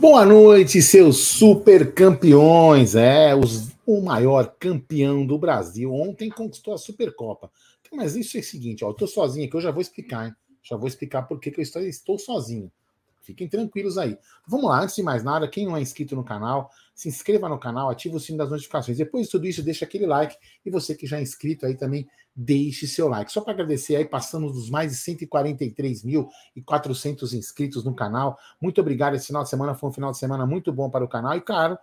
Boa noite, seus super campeões. É, os, o maior campeão do Brasil. Ontem conquistou a Supercopa. Mas isso é o seguinte, ó, eu tô sozinho aqui, eu já vou explicar, hein? Já vou explicar por que, que eu estou, estou sozinho. Fiquem tranquilos aí. Vamos lá, antes de mais nada, quem não é inscrito no canal, se inscreva no canal, ative o sino das notificações. Depois de tudo isso, deixa aquele like. E você que já é inscrito aí também, deixe seu like. Só para agradecer aí, passamos dos mais de 143.400 inscritos no canal. Muito obrigado. Esse final de semana foi um final de semana muito bom para o canal e, claro,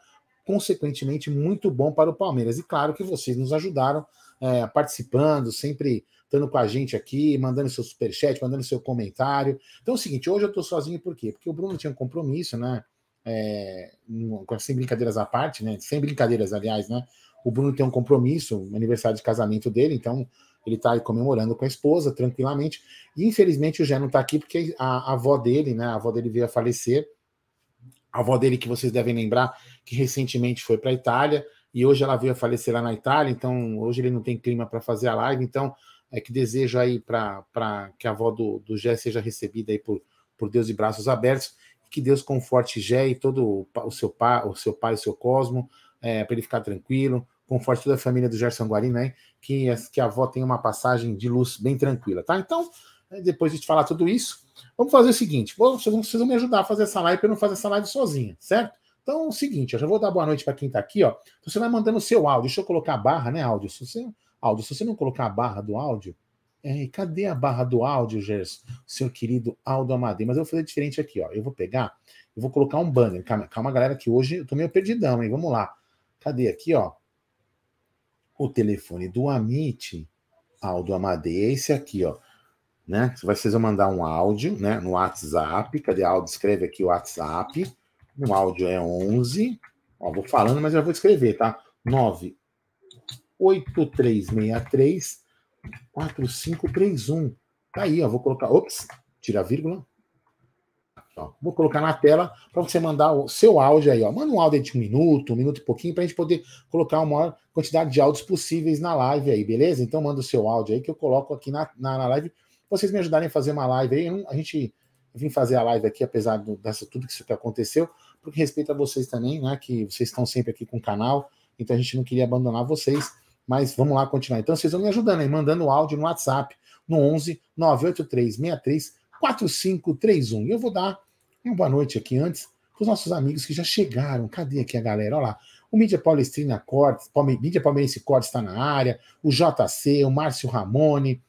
consequentemente, muito bom para o Palmeiras. E claro que vocês nos ajudaram é, participando, sempre estando com a gente aqui, mandando seu superchat, mandando seu comentário. Então é o seguinte, hoje eu estou sozinho por quê? Porque o Bruno tinha um compromisso, né? É, sem brincadeiras à parte, né? Sem brincadeiras, aliás, né? O Bruno tem um compromisso, um aniversário de casamento dele, então ele aí comemorando com a esposa, tranquilamente. E infelizmente o Jé não está aqui porque a, a, avó dele, né? A avó dele veio a falecer. A avó dele, que vocês devem lembrar, que recentemente foi para a Itália e hoje ela veio a falecer lá na Itália, então hoje ele não tem clima para fazer a live, então é que desejo aí para que a avó do, do Gé seja recebida aí por, por Deus de braços abertos, que Deus conforte Gé e todo o seu pai, o seu pai, o seu Cosmo, é, para ele ficar tranquilo, conforte toda a família do Gerson Guarino, né? Que, que a avó tenha uma passagem de luz bem tranquila, tá? Então, é, depois de te falar tudo isso, vamos fazer o seguinte: vocês vão, vocês vão me ajudar a fazer essa live para eu não fazer essa live sozinha, certo? Então é o seguinte, eu já vou dar boa noite para quem está aqui, ó. Então, você vai mandando o seu áudio. Deixa eu colocar a barra, né, áudio? Se você, áudio, se você não colocar a barra do áudio, é, cadê a barra do áudio, Gerson? Seu querido Aldo Amadei. Mas eu vou fazer diferente aqui, ó. Eu vou pegar, eu vou colocar um banner. Calma, calma, galera, que hoje eu tô meio perdidão, hein? Vamos lá. Cadê aqui, ó? O telefone do Amit, Aldo Amadei, é esse aqui, ó. Né? Vocês vão mandar um áudio, né? No WhatsApp. Cadê áudio? Escreve aqui o WhatsApp. No áudio é 11. Ó, vou falando, mas já vou escrever, tá? 98363 4531. Tá aí, ó. Vou colocar. Ops, tira a vírgula. Ó, vou colocar na tela para você mandar o seu áudio aí, ó. Manda um áudio de um minuto, um minuto e pouquinho, para a gente poder colocar a maior quantidade de áudios possíveis na live aí, beleza? Então manda o seu áudio aí que eu coloco aqui na, na, na live. Vocês me ajudarem a fazer uma live aí. A gente vim fazer a live aqui, apesar do, dessa tudo que isso que aconteceu porque respeito a vocês também, né? Que vocês estão sempre aqui com o canal, então a gente não queria abandonar vocês, mas vamos lá continuar. Então vocês vão me ajudando aí, mandando áudio no WhatsApp, no 11 983 63 4531. E eu vou dar uma boa noite aqui antes para os nossos amigos que já chegaram. Cadê aqui a galera? Olha lá. O Mídia Palestrina Cortes, Mídia Palmeirense Cortes está na área, o JC, o Márcio Ramone,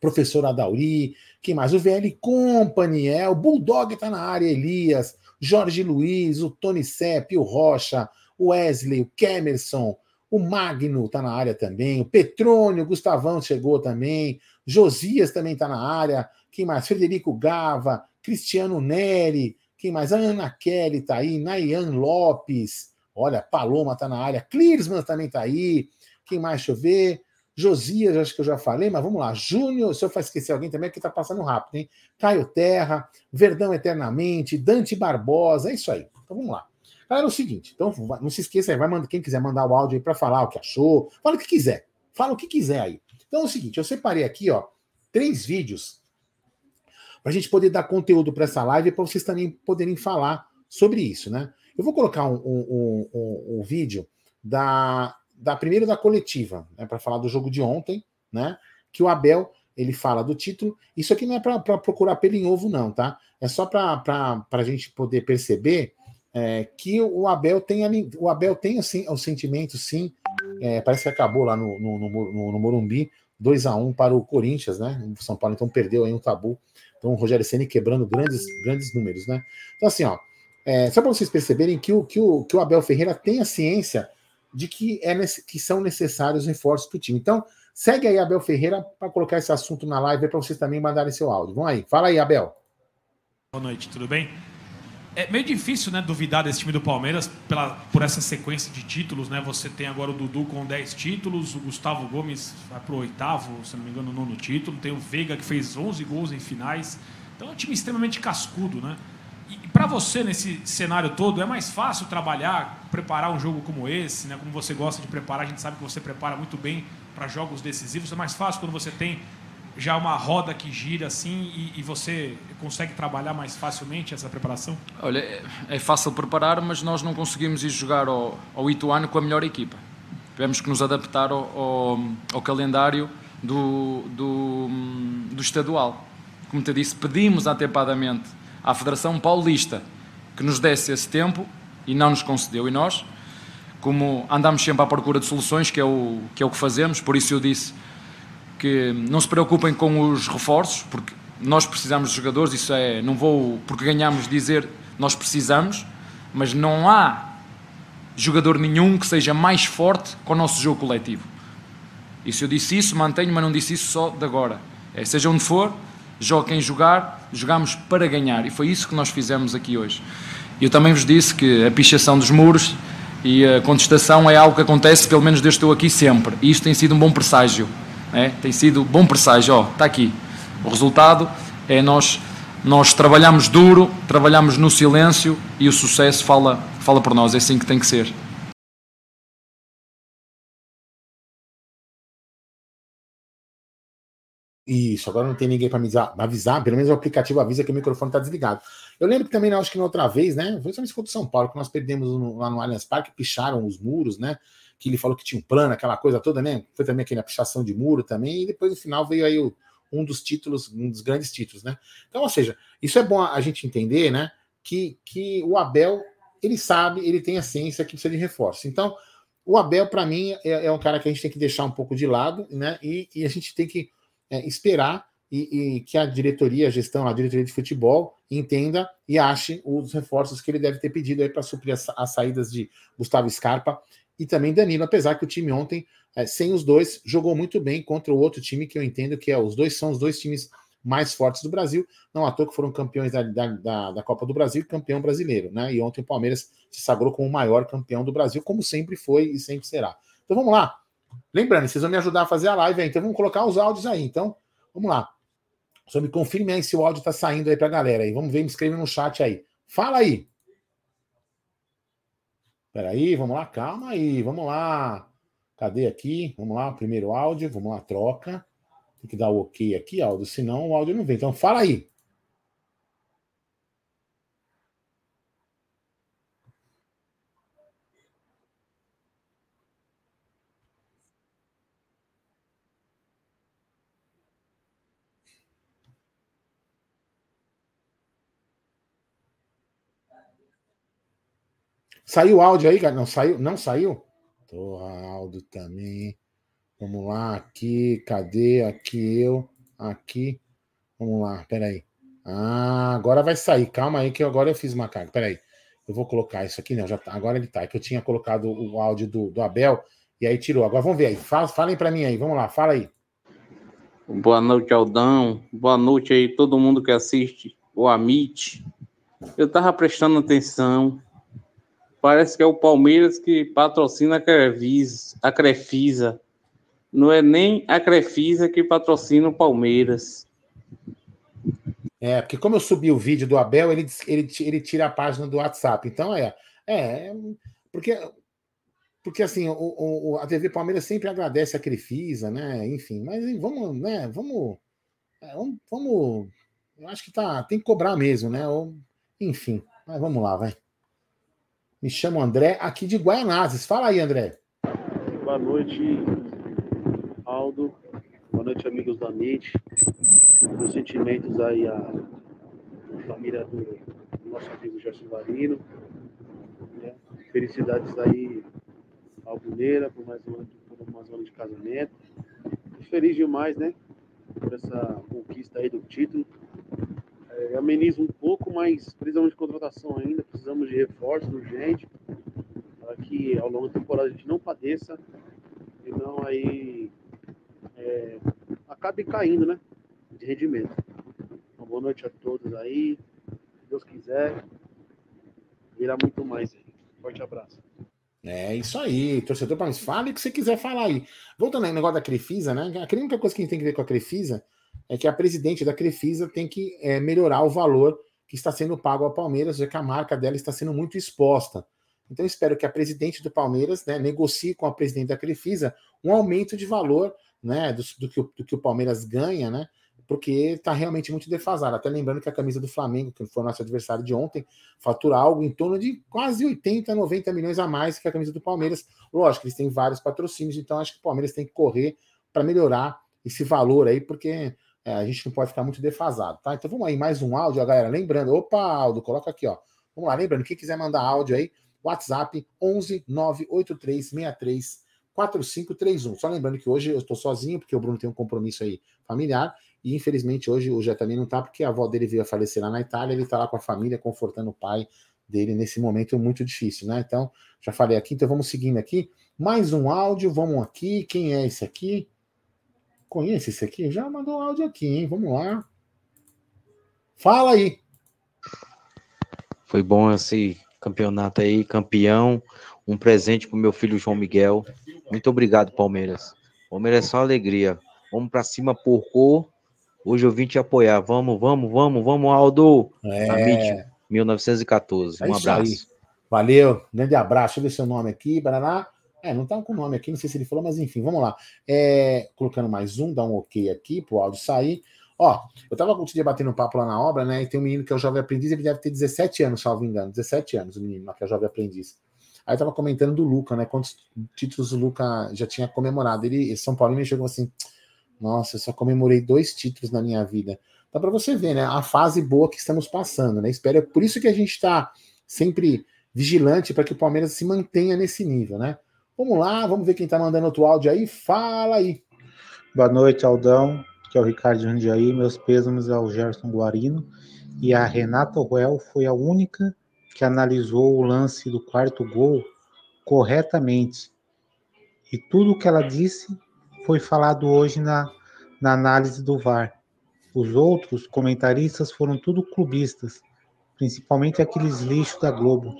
professor Adauri, quem mais? O VL Company, é, o Bulldog está na área, Elias, Jorge Luiz, o Tony Sepp, o Rocha, o Wesley, o Kemerson, o Magno está na área também, o Petrônio, Gustavão chegou também, Josias também está na área, quem mais? Frederico Gava, Cristiano Neri, quem mais? A Ana Kelly está aí, Nayan Lopes, olha, Paloma está na área, Clearsman também está aí, quem mais? Deixa eu ver. Josias, acho que eu já falei, mas vamos lá. Júnior, se eu for esquecer alguém também, é que está passando rápido, hein? Caio Terra, Verdão Eternamente, Dante Barbosa, é isso aí. Então vamos lá. Galera, é o seguinte, então não se esqueça, vai mandar, quem quiser mandar o áudio aí para falar o que achou, fala o que quiser. Fala o que quiser aí. Então é o seguinte, eu separei aqui, ó, três vídeos para a gente poder dar conteúdo para essa live e para vocês também poderem falar sobre isso, né? Eu vou colocar um, um, um, um vídeo da, da primeiro da coletiva, né, para falar do jogo de ontem, né? Que o Abel ele fala do título. Isso aqui não é para procurar pelo em ovo, não, tá? É só para a gente poder perceber é, que o Abel tem o Abel tem assim, o sentimento, sim. É, parece que acabou lá no, no, no, no Morumbi, 2 a 1 para o Corinthians, né? O São Paulo então perdeu aí um tabu. Então o Rogério Ceni quebrando grandes, grandes números, né? Então, assim, ó, é, só para vocês perceberem que o, que, o, que o Abel Ferreira tem a ciência de que, é, que são necessários reforços para o time. Então, segue aí, Abel Ferreira, para colocar esse assunto na live para vocês também mandarem seu áudio. Vamos aí, fala aí, Abel. Boa noite, tudo bem? É meio difícil, né, duvidar desse time do Palmeiras pela, por essa sequência de títulos, né? Você tem agora o Dudu com 10 títulos, o Gustavo Gomes vai pro oitavo, se não me engano, nono título, tem o Veiga que fez 11 gols em finais. Então é um time extremamente cascudo, né? E para você, nesse cenário todo, é mais fácil trabalhar, preparar um jogo como esse, né? como você gosta de preparar, a gente sabe que você prepara muito bem para jogos decisivos. É mais fácil quando você tem já uma roda que gira assim e, e, você consegue trabalhar mais facilmente essa preparação? Olha, é, é fácil preparar, mas nós não conseguimos ir jogar ao, ao Ituano com a melhor equipa. Tivemos que nos adaptar ao, ao, ao calendário do, do, do estadual. Como te disse, pedimos atempadamente à Federação Paulista que nos desse esse tempo e não nos concedeu. E nós, como andamos sempre à procura de soluções, que é o que, é o que fazemos, por isso eu disse que não se preocupem com os reforços, porque nós precisamos de jogadores, isso é, não vou, porque ganhamos, dizer nós precisamos, mas não há jogador nenhum que seja mais forte com o nosso jogo coletivo. E se eu disse isso, mantenho, mas não disse isso só de agora. É, seja onde for, jogue quem jogar, jogamos para ganhar. E foi isso que nós fizemos aqui hoje. Eu também vos disse que a pichação dos muros e a contestação é algo que acontece, pelo menos desde estou aqui sempre. E isso tem sido um bom presságio. É? Tem sido bom presságio. Oh, está aqui. O resultado é nós, nós trabalhamos duro, trabalhamos no silêncio e o sucesso fala, fala por nós. É assim que tem que ser. Isso, agora não tem ninguém para me avisar, pelo menos o aplicativo avisa que o microfone está desligado. Eu lembro que também, acho que na outra vez, né? Foi somente contra São Paulo, que nós perdemos no, lá no Allianz Parque, picharam os muros, né? Que ele falou que tinha um plano, aquela coisa toda, né? Foi também aqui na pichação de muro também, e depois no final veio aí o, um dos títulos, um dos grandes títulos, né? Então, ou seja, isso é bom a gente entender, né? Que, que o Abel, ele sabe, ele tem a ciência que precisa de reforço. Então, o Abel, para mim, é, é um cara que a gente tem que deixar um pouco de lado, né? E, e a gente tem que é, esperar e, e, que a diretoria, a gestão, a diretoria de futebol entenda e ache os reforços que ele deve ter pedido aí para suprir as, as, saídas de Gustavo Scarpa e também Danilo, apesar que o time ontem, é, sem os dois, jogou muito bem contra o outro time que eu entendo que é os dois são os dois times mais fortes do Brasil, não à toa que foram campeões da, da, da Copa do Brasil e campeão brasileiro, né? E ontem o Palmeiras se sagrou como o maior campeão do Brasil, como sempre foi e sempre será. Então vamos lá, Lembrando, vocês vão me ajudar a fazer a live aí, então vamos colocar os áudios aí. Então, vamos lá. Só me confirme aí se o áudio tá saindo aí pra galera aí. Vamos ver, me escreve no chat aí. Fala aí. Peraí, vamos lá, calma aí, vamos lá. Cadê aqui? Vamos lá, primeiro áudio, vamos lá, troca. Tem que dar o ok aqui, áudio, senão o áudio não vem. Então fala aí. Saiu o áudio aí, cara? Não saiu? Não saiu? Tô áudio também. Vamos lá, aqui, cadê? Aqui eu, aqui. Vamos lá, peraí. Ah, agora vai sair. Calma aí, que agora eu fiz uma carga. Peraí. Eu vou colocar isso aqui, não. Já tá, agora ele tá. É que eu tinha colocado o áudio do, do Abel e aí tirou. Agora vamos ver aí. Fala, falem para mim aí. Vamos lá, fala aí. Boa noite, Aldão. Boa noite aí, todo mundo que assiste o Amit. Eu tava prestando atenção Parece que é o Palmeiras que patrocina a Crefisa. A Crefisa. Não é nem a Crefisa que patrocina o Palmeiras. É, porque como eu subi o vídeo do Abel, ele, ele, ele tira a página do WhatsApp. Então é. É, porque, porque assim, o, o, a TV Palmeiras sempre agradece a Crefisa, né? Enfim, mas vamos, né? Vamos. É, vamos, vamos eu acho que tá, tem que cobrar mesmo, né? Ou, enfim, mas vamos lá, vai. Me chamo André, aqui de Guaianazes. Fala aí, André. Boa noite, Aldo. Boa noite, amigos da MIT. Meus sentimentos aí à família do, nosso amigo Gerson Varino. Né? Felicidades aí ao Buneira por mais um ano, por mais um ano de casamento. E feliz demais, né? Por essa conquista aí do título é, ameniza um pouco, mas precisamos de contratação ainda, precisamos de reforço urgente, para que ao longo da temporada a gente não padeça e não aí é, acabe caindo, né? De rendimento. Uma boa noite a todos aí. Se Deus quiser, virá muito mais aí. Forte abraço. É isso aí, torcedor para fale o que você quiser falar aí. Voltando ao negócio da Crefisa, né? A única coisa que a gente tem que ver com a Crefisa é que a presidente da Crefisa tem que é, melhorar o valor que está sendo pago ao Palmeiras, já que a marca dela está sendo muito exposta. Então, espero que a presidente do Palmeiras né, negocie com a presidente da Crefisa um aumento de valor né, do, do, que, o, do que o Palmeiras ganha, né? Porque está realmente muito defasado. Até lembrando que a camisa do Flamengo, que foi nosso adversário de ontem, fatura algo em torno de quase 80, 90 milhões a mais que a camisa do Palmeiras. Lógico, eles têm vários patrocínios, então acho que o Palmeiras tem que correr para melhorar esse valor aí, porque é, a gente não pode ficar muito defasado, tá? Então vamos aí, mais um áudio, galera. Lembrando, opa, Aldo, coloca aqui, ó. Vamos lá, lembrando, quem quiser mandar áudio aí, WhatsApp 11 983 63 4531. Só lembrando que hoje eu estou sozinho, porque o Bruno tem um compromisso aí familiar, e infelizmente hoje o Jé também não está, porque a avó dele veio a falecer lá na Itália, ele está lá com a família, confortando o pai dele nesse momento muito difícil, né? Então, já falei aqui, então vamos seguindo aqui. Mais um áudio, vamos aqui. Quem é esse aqui? Conhece esse aqui? Já mandou áudio aqui, hein? Vamos lá. Fala aí. Foi bom esse campeonato aí, campeão. Um presente pro meu filho João Miguel. Muito obrigado, Palmeiras. Palmeiras é só alegria. Vamos para cima, porco. Hoje eu vim te apoiar. Vamos, vamos, vamos, vamos, Aldo. É. Amit, 1914. É um abraço. Aí. Valeu, grande abraço. Deixa eu ver seu nome aqui, Baraná. É, não tá com o nome aqui, não sei se ele falou, mas enfim, vamos lá. É, colocando mais um, dá um ok aqui pro áudio sair. Ó, eu tava outro dia batendo papo lá na obra, né? E tem um menino que é o jovem aprendiz, ele deve ter 17 anos, salvo engano. 17 anos, o menino que é o jovem aprendiz. Aí eu tava comentando do Luca, né? Quantos títulos o Luca já tinha comemorado. Ele, São Paulo, me chegou assim: Nossa, eu só comemorei dois títulos na minha vida. Dá para você ver, né? A fase boa que estamos passando, né? Espera, por isso que a gente está sempre vigilante para que o Palmeiras se mantenha nesse nível, né? Vamos lá, vamos ver quem está mandando outro áudio aí. Fala aí. Boa noite, Aldão. Que é o Ricardo Jandiaí. Meus pêsames ao Gerson Guarino. E a Renata Ruel foi a única que analisou o lance do quarto gol corretamente. E tudo o que ela disse foi falado hoje na, na análise do VAR. Os outros comentaristas foram tudo clubistas, principalmente aqueles lixos da Globo.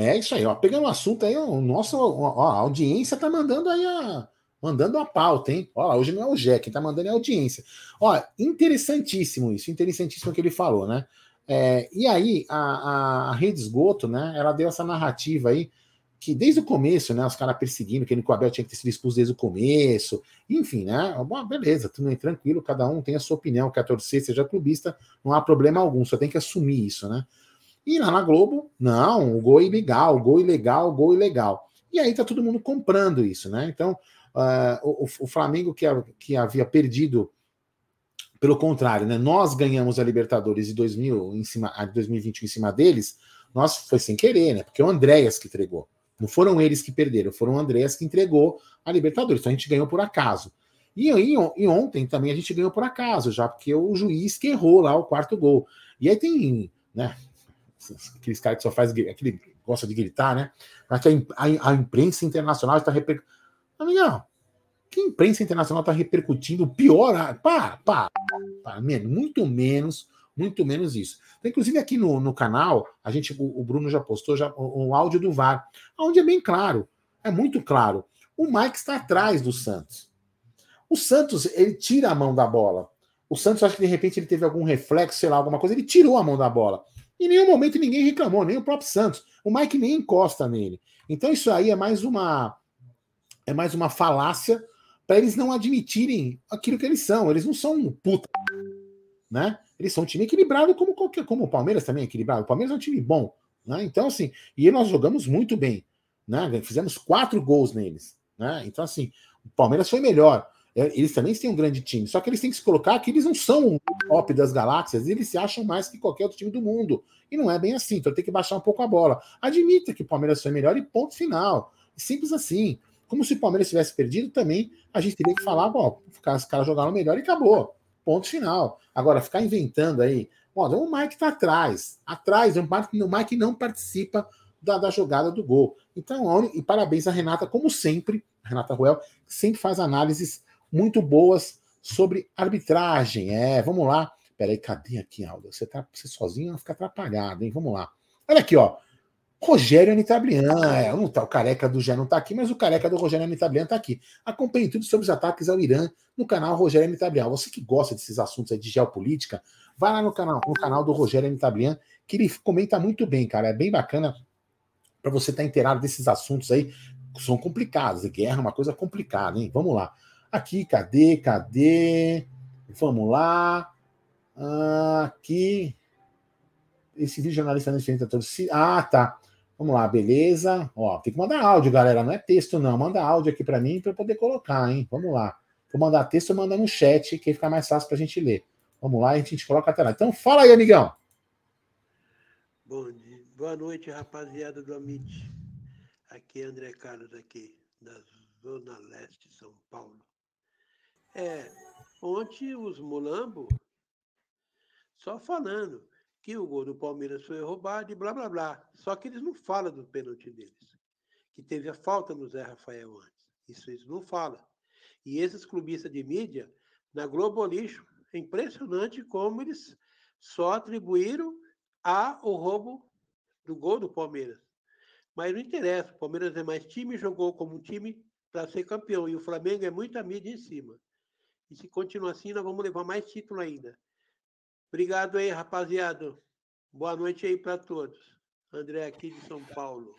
É isso aí, ó. Pegando o assunto aí, o nosso, ó, a audiência tá mandando aí a, mandando a pauta, hein? Ó, hoje não é o Jé, quem tá mandando é a audiência. Ó, interessantíssimo isso, interessantíssimo que ele falou, né? É, e aí, a, a, Rede Esgoto, né, ela deu essa narrativa aí, que desde o começo, né, os caras perseguindo, que o Abel tinha que ter sido expulso desde o começo, enfim, né, bom, beleza, tudo bem, tranquilo, cada um tem a sua opinião, quer torcer, seja clubista, não há problema algum, só tem que assumir isso, né. E lá na Globo, não, gol ilegal, gol ilegal, gol ilegal. E aí tá todo mundo comprando isso, né, então uh, o, o, Flamengo que, que havia perdido pelo contrário, né? Nós ganhamos a Libertadores de 2000 em cima, a 2021 em cima deles, nós foi sem querer, né? Porque é o Andréas que entregou. Não foram eles que perderam, foram o Andréas que entregou a Libertadores. Então a gente ganhou por acaso. E, aí, e ontem também a gente ganhou por acaso, já porque o juiz que errou lá o quarto gol. E aí tem, né? Aqueles caras que só faz aquele gosta de gritar, né? Mas a, a, a imprensa internacional está repercutindo. Amigão, que imprensa internacional está repercutindo pior. Para, para, para, muito menos, muito menos isso. Então, inclusive aqui no, no canal, a gente, o, o Bruno já postou já um, um áudio do VAR, onde é bem claro, é muito claro. O Mike está atrás do Santos. O Santos, ele tira a mão da bola. O Santos, acho que de repente ele teve algum reflexo, sei lá, alguma coisa, ele tirou a mão da bola. Em nenhum momento ninguém reclamou, nem o próprio Santos. O Mike nem encosta nele. Então isso aí é mais uma é mais uma falácia para eles não admitirem aquilo que eles são. Eles não são um puta, né? Eles são um time equilibrado como qualquer, como o Palmeiras também é equilibrado. O Palmeiras é um time bom, né? Então assim, e nós jogamos muito bem, né? Fizemos quatro gols neles, né? Então assim, o Palmeiras foi melhor. É, eles também têm um grande time, só que eles têm que se colocar que eles não são o top das galáxias, eles se acham mais que qualquer outro time do mundo. E não é bem assim, então tem que baixar um pouco a bola. Admita que o Palmeiras foi melhor e ponto final. Simples assim. Como se o Palmeiras tivesse perdido, também a gente teria que falar, bom, os caras jogaram melhor e acabou. Ponto final. Agora, ficar inventando aí, ó, o Mike tá atrás. Atrás, o Mike, o Mike não participa da, da, jogada do gol. Então, e parabéns a Renata, como sempre, Renata Ruel, sempre faz análises muito boas sobre arbitragem. É, vamos lá. Peraí, cadê aqui, Aldo? Você tá você sozinho, vai ficar atrapalhado, hein? Vamos lá. Olha aqui, ó. Rogério Anitablian, é, não tá, o careca do Gé não está aqui, mas o careca do Rogério Anitablian está aqui. Acompanhe tudo sobre os ataques ao Irã no canal Rogério Anitablian. Você que gosta desses assuntos aí de geopolítica, vai lá no canal, no canal do Rogério Anitablian, que ele comenta muito bem, cara. É bem bacana para você estar tá inteirado desses assuntos aí, são complicadas. Guerra é uma coisa complicada, hein? Vamos lá. Aqui, cadê? Cadê? Vamos lá. Aqui. Esse vídeo jornalista não enfrenta torcida. Ah, tá. Vamos lá, beleza. Ó, tem que mandar áudio, galera. Não é texto, não. Manda áudio aqui para mim para eu poder colocar, hein? Vamos lá. Vou mandar texto, manda no chat, que fica mais fácil para a gente ler. Vamos lá, a gente coloca até lá. Então, fala aí, amigão. Bom dia. Boa noite, rapaziada do Amit. Aqui é André Carlos, aqui, da Zona Leste São Paulo. É, ontem os Mulambo só falando que o gol do Palmeiras foi roubado e blá blá blá. Só que eles não falam do pênalti deles, que teve a falta no Zé Rafael antes. Isso eles não falam. E esses clubistas de mídia, na Globo Lixo, é impressionante como eles só atribuíram a o roubo do gol do Palmeiras. Mas não interessa, o Palmeiras é mais time, jogou como um time para ser campeão. E o Flamengo é muita mídia em cima. E se continuar assim, nós vamos levar mais título ainda. Obrigado aí, rapaziada. Boa noite aí para todos. André aqui de São Paulo.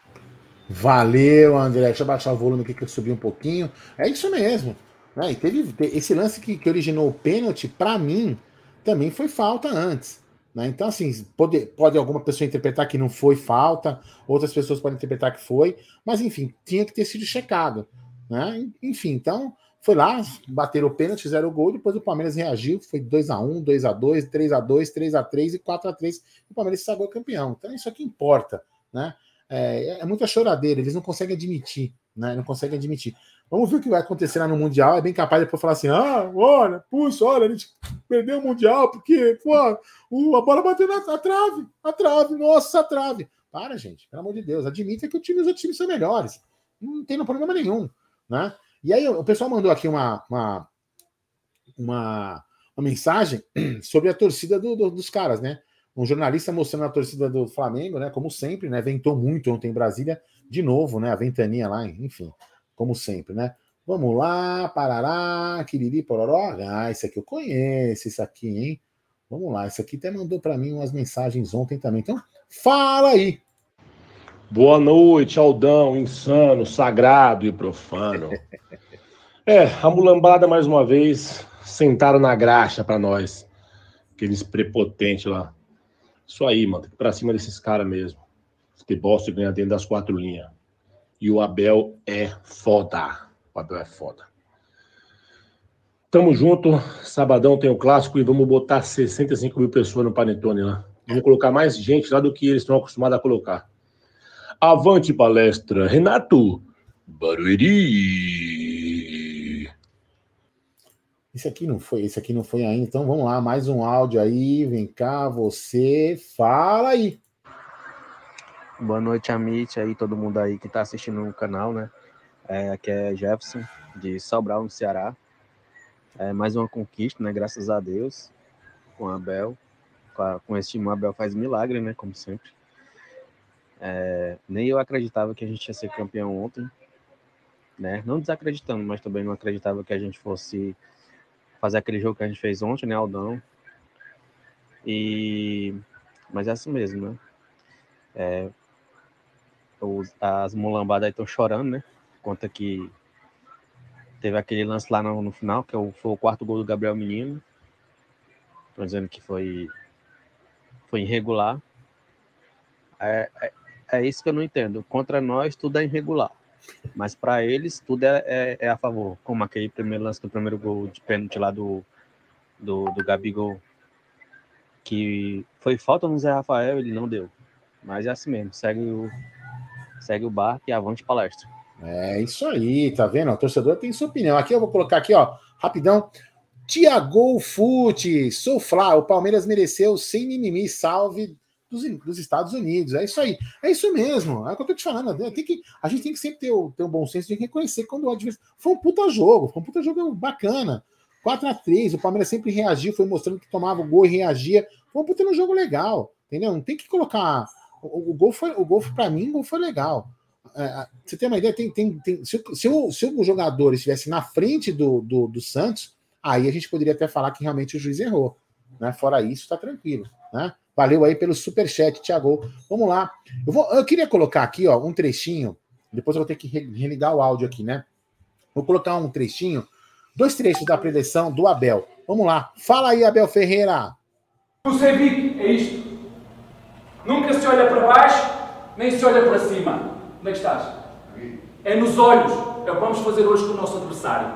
Valeu, André. Deixa eu baixar o volume aqui que eu subi um pouquinho. É isso mesmo. Né? E teve, esse lance que, que originou o pênalti, para mim, também foi falta antes. Né? Então, assim, pode, pode alguma pessoa interpretar que não foi falta, outras pessoas podem interpretar que foi, mas enfim, tinha que ter sido checado. Né? Enfim, então, foi lá, bateram o pênalti, fizeram o gol, depois o Palmeiras reagiu, foi 2x1, 2x2, 3x2, 3x3 e 4x3, o Palmeiras se sagrou campeão. Então, isso aqui importa. Né? É, é muita choradeira, eles não conseguem admitir, né? Não conseguem admitir. Vamos ver o que vai acontecer lá no Mundial. É bem capaz de depois falar assim: ah, olha, puxa, olha, a gente perdeu o Mundial porque pô, a bola bateu na a trave, a trave, nossa, a trave. Para, gente, pelo amor de Deus, admita que o time, os outros times são melhores. Não tem problema nenhum, né? E aí o pessoal mandou aqui uma, uma, uma, uma mensagem sobre a torcida do, do, dos caras, né? Um jornalista mostrando a torcida do Flamengo, né? Como sempre, né? Ventou muito ontem em Brasília, de novo, né? A ventania lá, enfim como sempre, né? Vamos lá, parará, quiriri, pororó. Ah, esse aqui eu conheço, esse aqui, hein? Vamos lá, esse aqui até mandou para mim umas mensagens ontem também. Então, fala aí. Boa noite, Aldão, insano, sagrado e profano. é, a mulambada mais uma vez sentaram na graxa para nós. Aqueles prepotentes lá. Isso aí, mano, ir pra cima desses caras mesmo. Futebol se ganha dentro das quatro linhas. E o Abel é foda. O Abel é foda. Tamo junto. Sabadão tem o clássico e vamos botar 65 mil pessoas no Panetone lá. Vamos colocar mais gente lá do que eles estão acostumados a colocar. Avante palestra, Renato Barueri. Esse aqui não foi, esse aqui não foi ainda. Então vamos lá, mais um áudio aí. Vem cá, você fala aí. Boa noite, Amit, aí todo mundo aí que está assistindo no canal, né? É, aqui é Jefferson, de Sobral, no Ceará. É mais uma conquista, né? Graças a Deus, com a Abel. Com, a, com esse time, o Abel faz milagre, né? Como sempre. É, nem eu acreditava que a gente ia ser campeão ontem, né? Não desacreditando, mas também não acreditava que a gente fosse fazer aquele jogo que a gente fez ontem, né, Aldão? E... Mas é assim mesmo, né? É, os, as mulambadas estão chorando, né? Conta que teve aquele lance lá no, no final, que foi o quarto gol do Gabriel Menino. Estão dizendo que foi, foi irregular. É, é, é, isso que eu não entendo. Contra nós, tudo é irregular. Mas para eles, tudo é, é, é, a favor. Como aquele primeiro lance do primeiro gol de pênalti lá do, do, do Gabigol. Que foi falta no Zé Rafael, ele não deu. Mas é assim mesmo. Segue o, segue o bar e avante palestra. É isso aí, tá vendo? O torcedor tem sua opinião. Aqui eu vou colocar aqui, ó, rapidão. Tiago Fute, sou Flá, o Palmeiras mereceu sem mimimi, salve dos, dos, Estados Unidos. É isso aí. É isso mesmo. É o que eu tô te falando. Tem que, a gente tem que sempre ter o, ter um bom senso de reconhecer quando o adversário. Foi um puta jogo, foi um puta jogo bacana. 4 a 3 o Palmeiras sempre reagiu, foi mostrando que tomava o gol e reagia. Foi um puta no jogo legal, entendeu? Não tem que colocar o, o gol foi, o gol para mim, o gol foi legal. É, você tem uma ideia? Tem, tem, tem, se, se, o, se o jogador estivesse na frente do, do, do, Santos, aí a gente poderia até falar que realmente o juiz errou. Né? Fora isso, tá tranquilo. Né? Valeu aí pelo superchat, Thiago. Vamos lá. Eu, vou, eu queria colocar aqui ó, um trechinho Depois eu vou ter que religar o áudio aqui, né? Vou colocar um trechinho, dois trechos da preleção do Abel. Vamos lá. Fala aí, Abel Ferreira. O Cevic é isto. Nunca se olha para baixo, nem se olha para cima. Onde é que estás? É nos olhos. É o que vamos fazer hoje com o nosso adversário.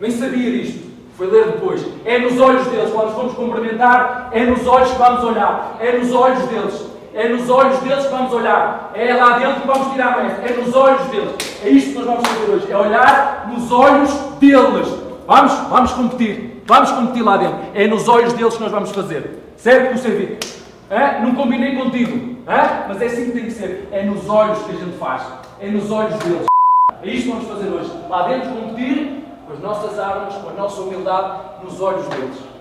Nem sabia disto. Foi ler depois. É nos olhos deles. Quando nos vamos cumprimentar, é nos olhos que vamos olhar. É nos olhos deles. É nos olhos deles que vamos olhar. É lá dentro que vamos tirar a mestre. É nos olhos deles. É isto que nós vamos fazer hoje. É olhar nos olhos deles. Vamos, vamos competir. Vamos competir lá dentro. É nos olhos deles que nós vamos fazer. Certo, o servir? É? Não combinei contigo. É? Mas é assim que tem que ser. É nos olhos que a gente faz. É nos olhos deles. É isto que vamos fazer hoje. Lá dentro competir com as nossas armas, com a nossa humildade, nos olhos deles.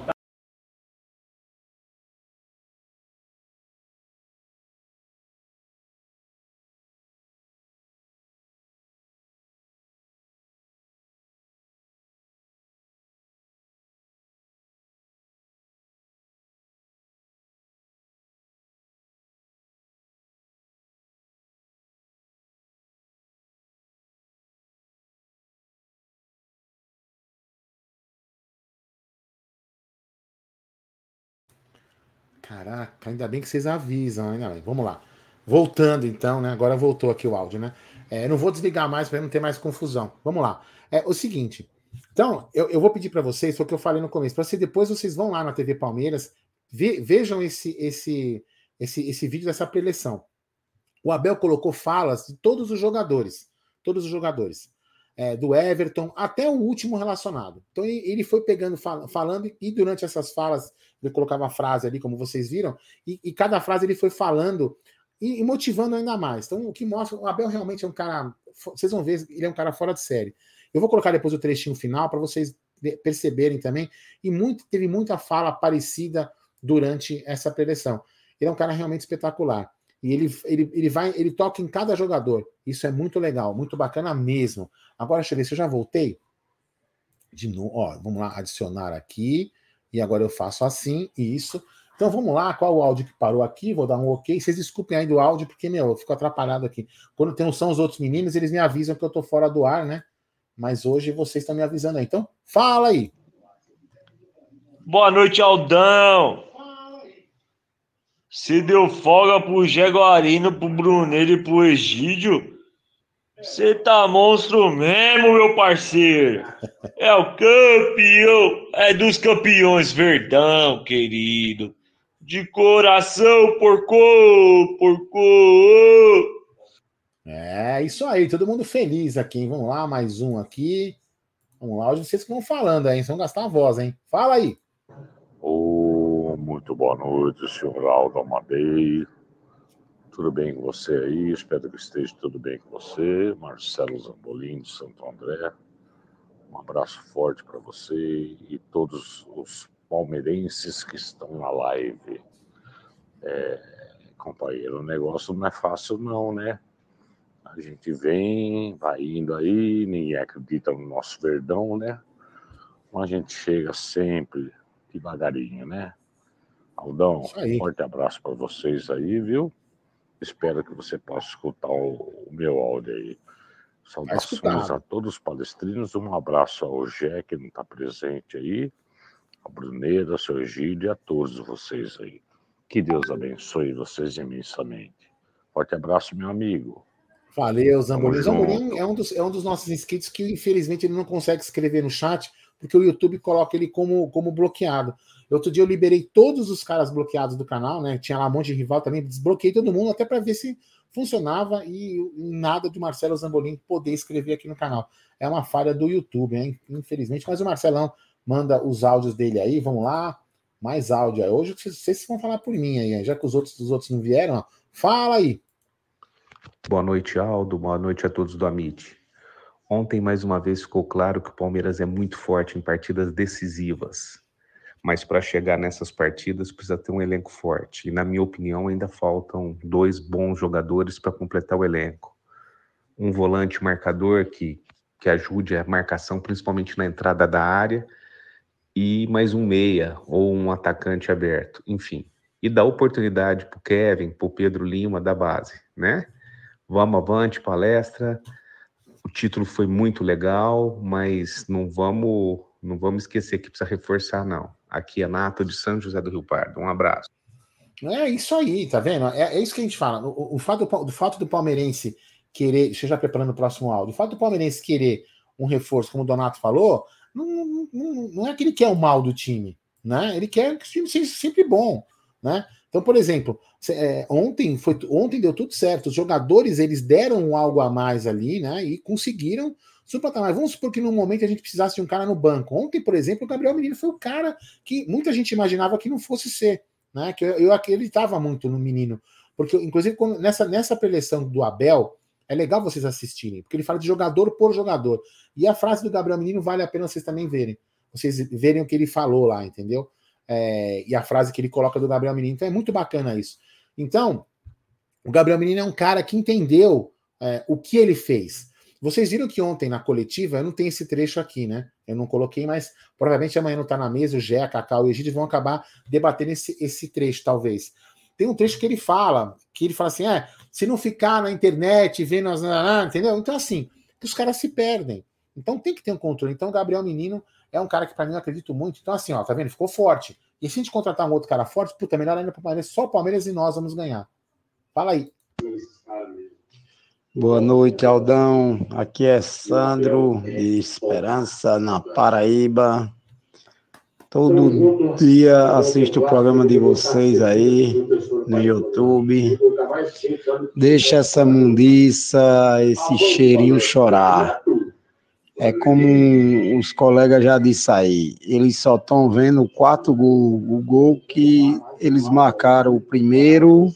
Caraca, ainda bem que vocês avisam, hein, Vamos lá. Voltando então, né? Agora voltou aqui o áudio, né? É, não vou desligar mais para não ter mais confusão. Vamos lá. É o seguinte. Então, eu, eu vou pedir para vocês, foi o que eu falei no começo, para se depois vocês vão lá na TV Palmeiras, ve, vejam esse, esse, esse, esse vídeo dessa preleção. O Abel colocou falas de todos os jogadores. Todos os jogadores é, do Everton, até o último relacionado. Então ele foi pegando, falando, e durante essas falas, ele colocava a frase ali, como vocês viram, e, e cada frase ele foi falando e, e, motivando ainda mais. Então, o que mostra, o Abel realmente é um cara, vocês vão ver, ele é um cara fora de série. Eu vou colocar depois o trechinho final para vocês perceberem também, e muito, teve muita fala parecida durante essa preleção. Ele é um cara realmente espetacular. E ele, ele, ele vai, ele toca em cada jogador. Isso é muito legal, muito bacana mesmo. Agora, deixa eu ver se eu já voltei. De novo, ó, vamos lá, adicionar aqui. E agora eu faço assim, isso. Então vamos lá, qual o áudio que parou aqui? Vou dar um ok. Vocês desculpem aí do áudio, porque, meu, eu fico atrapalhado aqui. Quando tem, são os outros meninos, eles me avisam que eu tô fora do ar, né? Mas hoje vocês estão me avisando aí. Então, fala aí. Boa noite, Aldão. Se deu folga pro Jaguarino, pro Bruneiro e pro Egídio, você tá monstro mesmo, meu parceiro. É o campeão, é dos campeões, verdão, querido. De coração, porco, porco. É isso aí, todo mundo feliz aqui. Vamos lá, mais um aqui. Vamos lá, hoje vocês que vão falando aí, vão gastar a voz, hein? Fala aí. Muito boa noite, senhor Aldo Amadei. Tudo bem com você aí? Espero que esteja tudo bem com você. Marcelo Zambolin, de Santo André. Um abraço forte para você e todos os palmeirenses que estão na live. É, companheiro, o negócio não é fácil não, né? A gente vem, vai indo aí, ninguém acredita no nosso verdão, né? Mas a gente chega sempre devagarinho, né? Aldão, um forte abraço para vocês aí, viu? Espero que você possa escutar o, o meu áudio aí. Saudações a todos os palestrinos. Um abraço ao Gé, que não está presente aí, ao Bruneiro, ao seu Egílio e a todos vocês aí. Que Deus abençoe vocês imensamente. Forte abraço, meu amigo. Valeu, Zambolim. Zambolim é um, dos, é um dos nossos inscritos que, infelizmente, ele não consegue escrever no chat, porque o YouTube coloca ele como, como bloqueado. Outro dia eu liberei todos os caras bloqueados do canal, né? Tinha lá um monte de rival também, desbloqueei todo mundo até para ver se funcionava e nada de Marcelo Zambolin poder escrever aqui no canal. É uma falha do YouTube? Infelizmente, mas o Marcelão manda os áudios dele aí, vamos lá. Mais áudio aí. Hoje vocês vão falar por mim aí, já que os outros, os outros não vieram, ó. fala aí. Boa noite, Aldo. Boa noite a todos do Amit. Ontem, mais uma vez, ficou claro que o Palmeiras é muito forte em partidas decisivas mas para chegar nessas partidas precisa ter um elenco forte. E, na minha opinião, ainda faltam dois bons jogadores para completar o elenco. Um volante marcador que, que ajude a marcação, principalmente na entrada da área, e mais um meia ou um atacante aberto, enfim. E dar oportunidade para o Kevin, para o Pedro Lima da base, né? vamos avante, palestra. O título foi muito legal, mas não vamos, não vamos esquecer que precisa reforçar, não. Aqui é Nato de São José do Rio Pardo. Um abraço. É isso aí, tá vendo? É, é isso que a gente fala. O, o fato do, fato do palmeirense querer, deixa eu já preparando o próximo áudio, o fato do palmeirense querer um reforço, como o Donato falou, não, não, não, não é que ele quer o mal do time, né? Ele quer que o time seja sempre bom, né? Então, por exemplo, é, ontem foi ontem deu tudo certo. Os jogadores eles deram algo a mais ali, né? E conseguiram suplantar. Mas vamos supor que no momento a gente precisasse de um cara no banco. Ontem, por exemplo, o Gabriel Menino foi o cara que muita gente imaginava que não fosse ser, né? Que eu, eu acreditava muito no menino, porque inclusive quando, nessa nessa preleção do Abel é legal vocês assistirem, porque ele fala de jogador por jogador. E a frase do Gabriel Menino vale a pena vocês também verem. Vocês verem o que ele falou lá, entendeu? É, e a frase que ele coloca do Gabriel Menino. Então é muito bacana isso. Então, o Gabriel Menino é um cara que entendeu é, o que ele fez. Vocês viram que ontem na coletiva, eu não tenho esse trecho aqui, né? Eu não coloquei, mas provavelmente amanhã não tá na mesa, o Gé, Cacau e o Egídio vão acabar debatendo esse, esse trecho, talvez. Tem um trecho que ele fala, que ele fala assim: é, se não ficar na internet vendo as. Entendeu? Então, assim, os caras se perdem. Então tem que ter um controle. Então, o Gabriel Menino é um cara que, para mim, eu acredito muito. Então, assim, ó, tá vendo? Ficou forte. E se a gente contratar um outro cara forte, puta, melhor ainda para o Palmeiras, só o Palmeiras e nós vamos ganhar. Fala aí. Boa noite, Aldão. Aqui é Sandro de Esperança, na Paraíba. Todo dia assisto o programa de vocês aí no YouTube. Deixa essa mundiça, esse cheirinho chorar. É como os colegas já disseram aí, eles só estão vendo o quarto gol, o gol que eles marcaram o primeiro,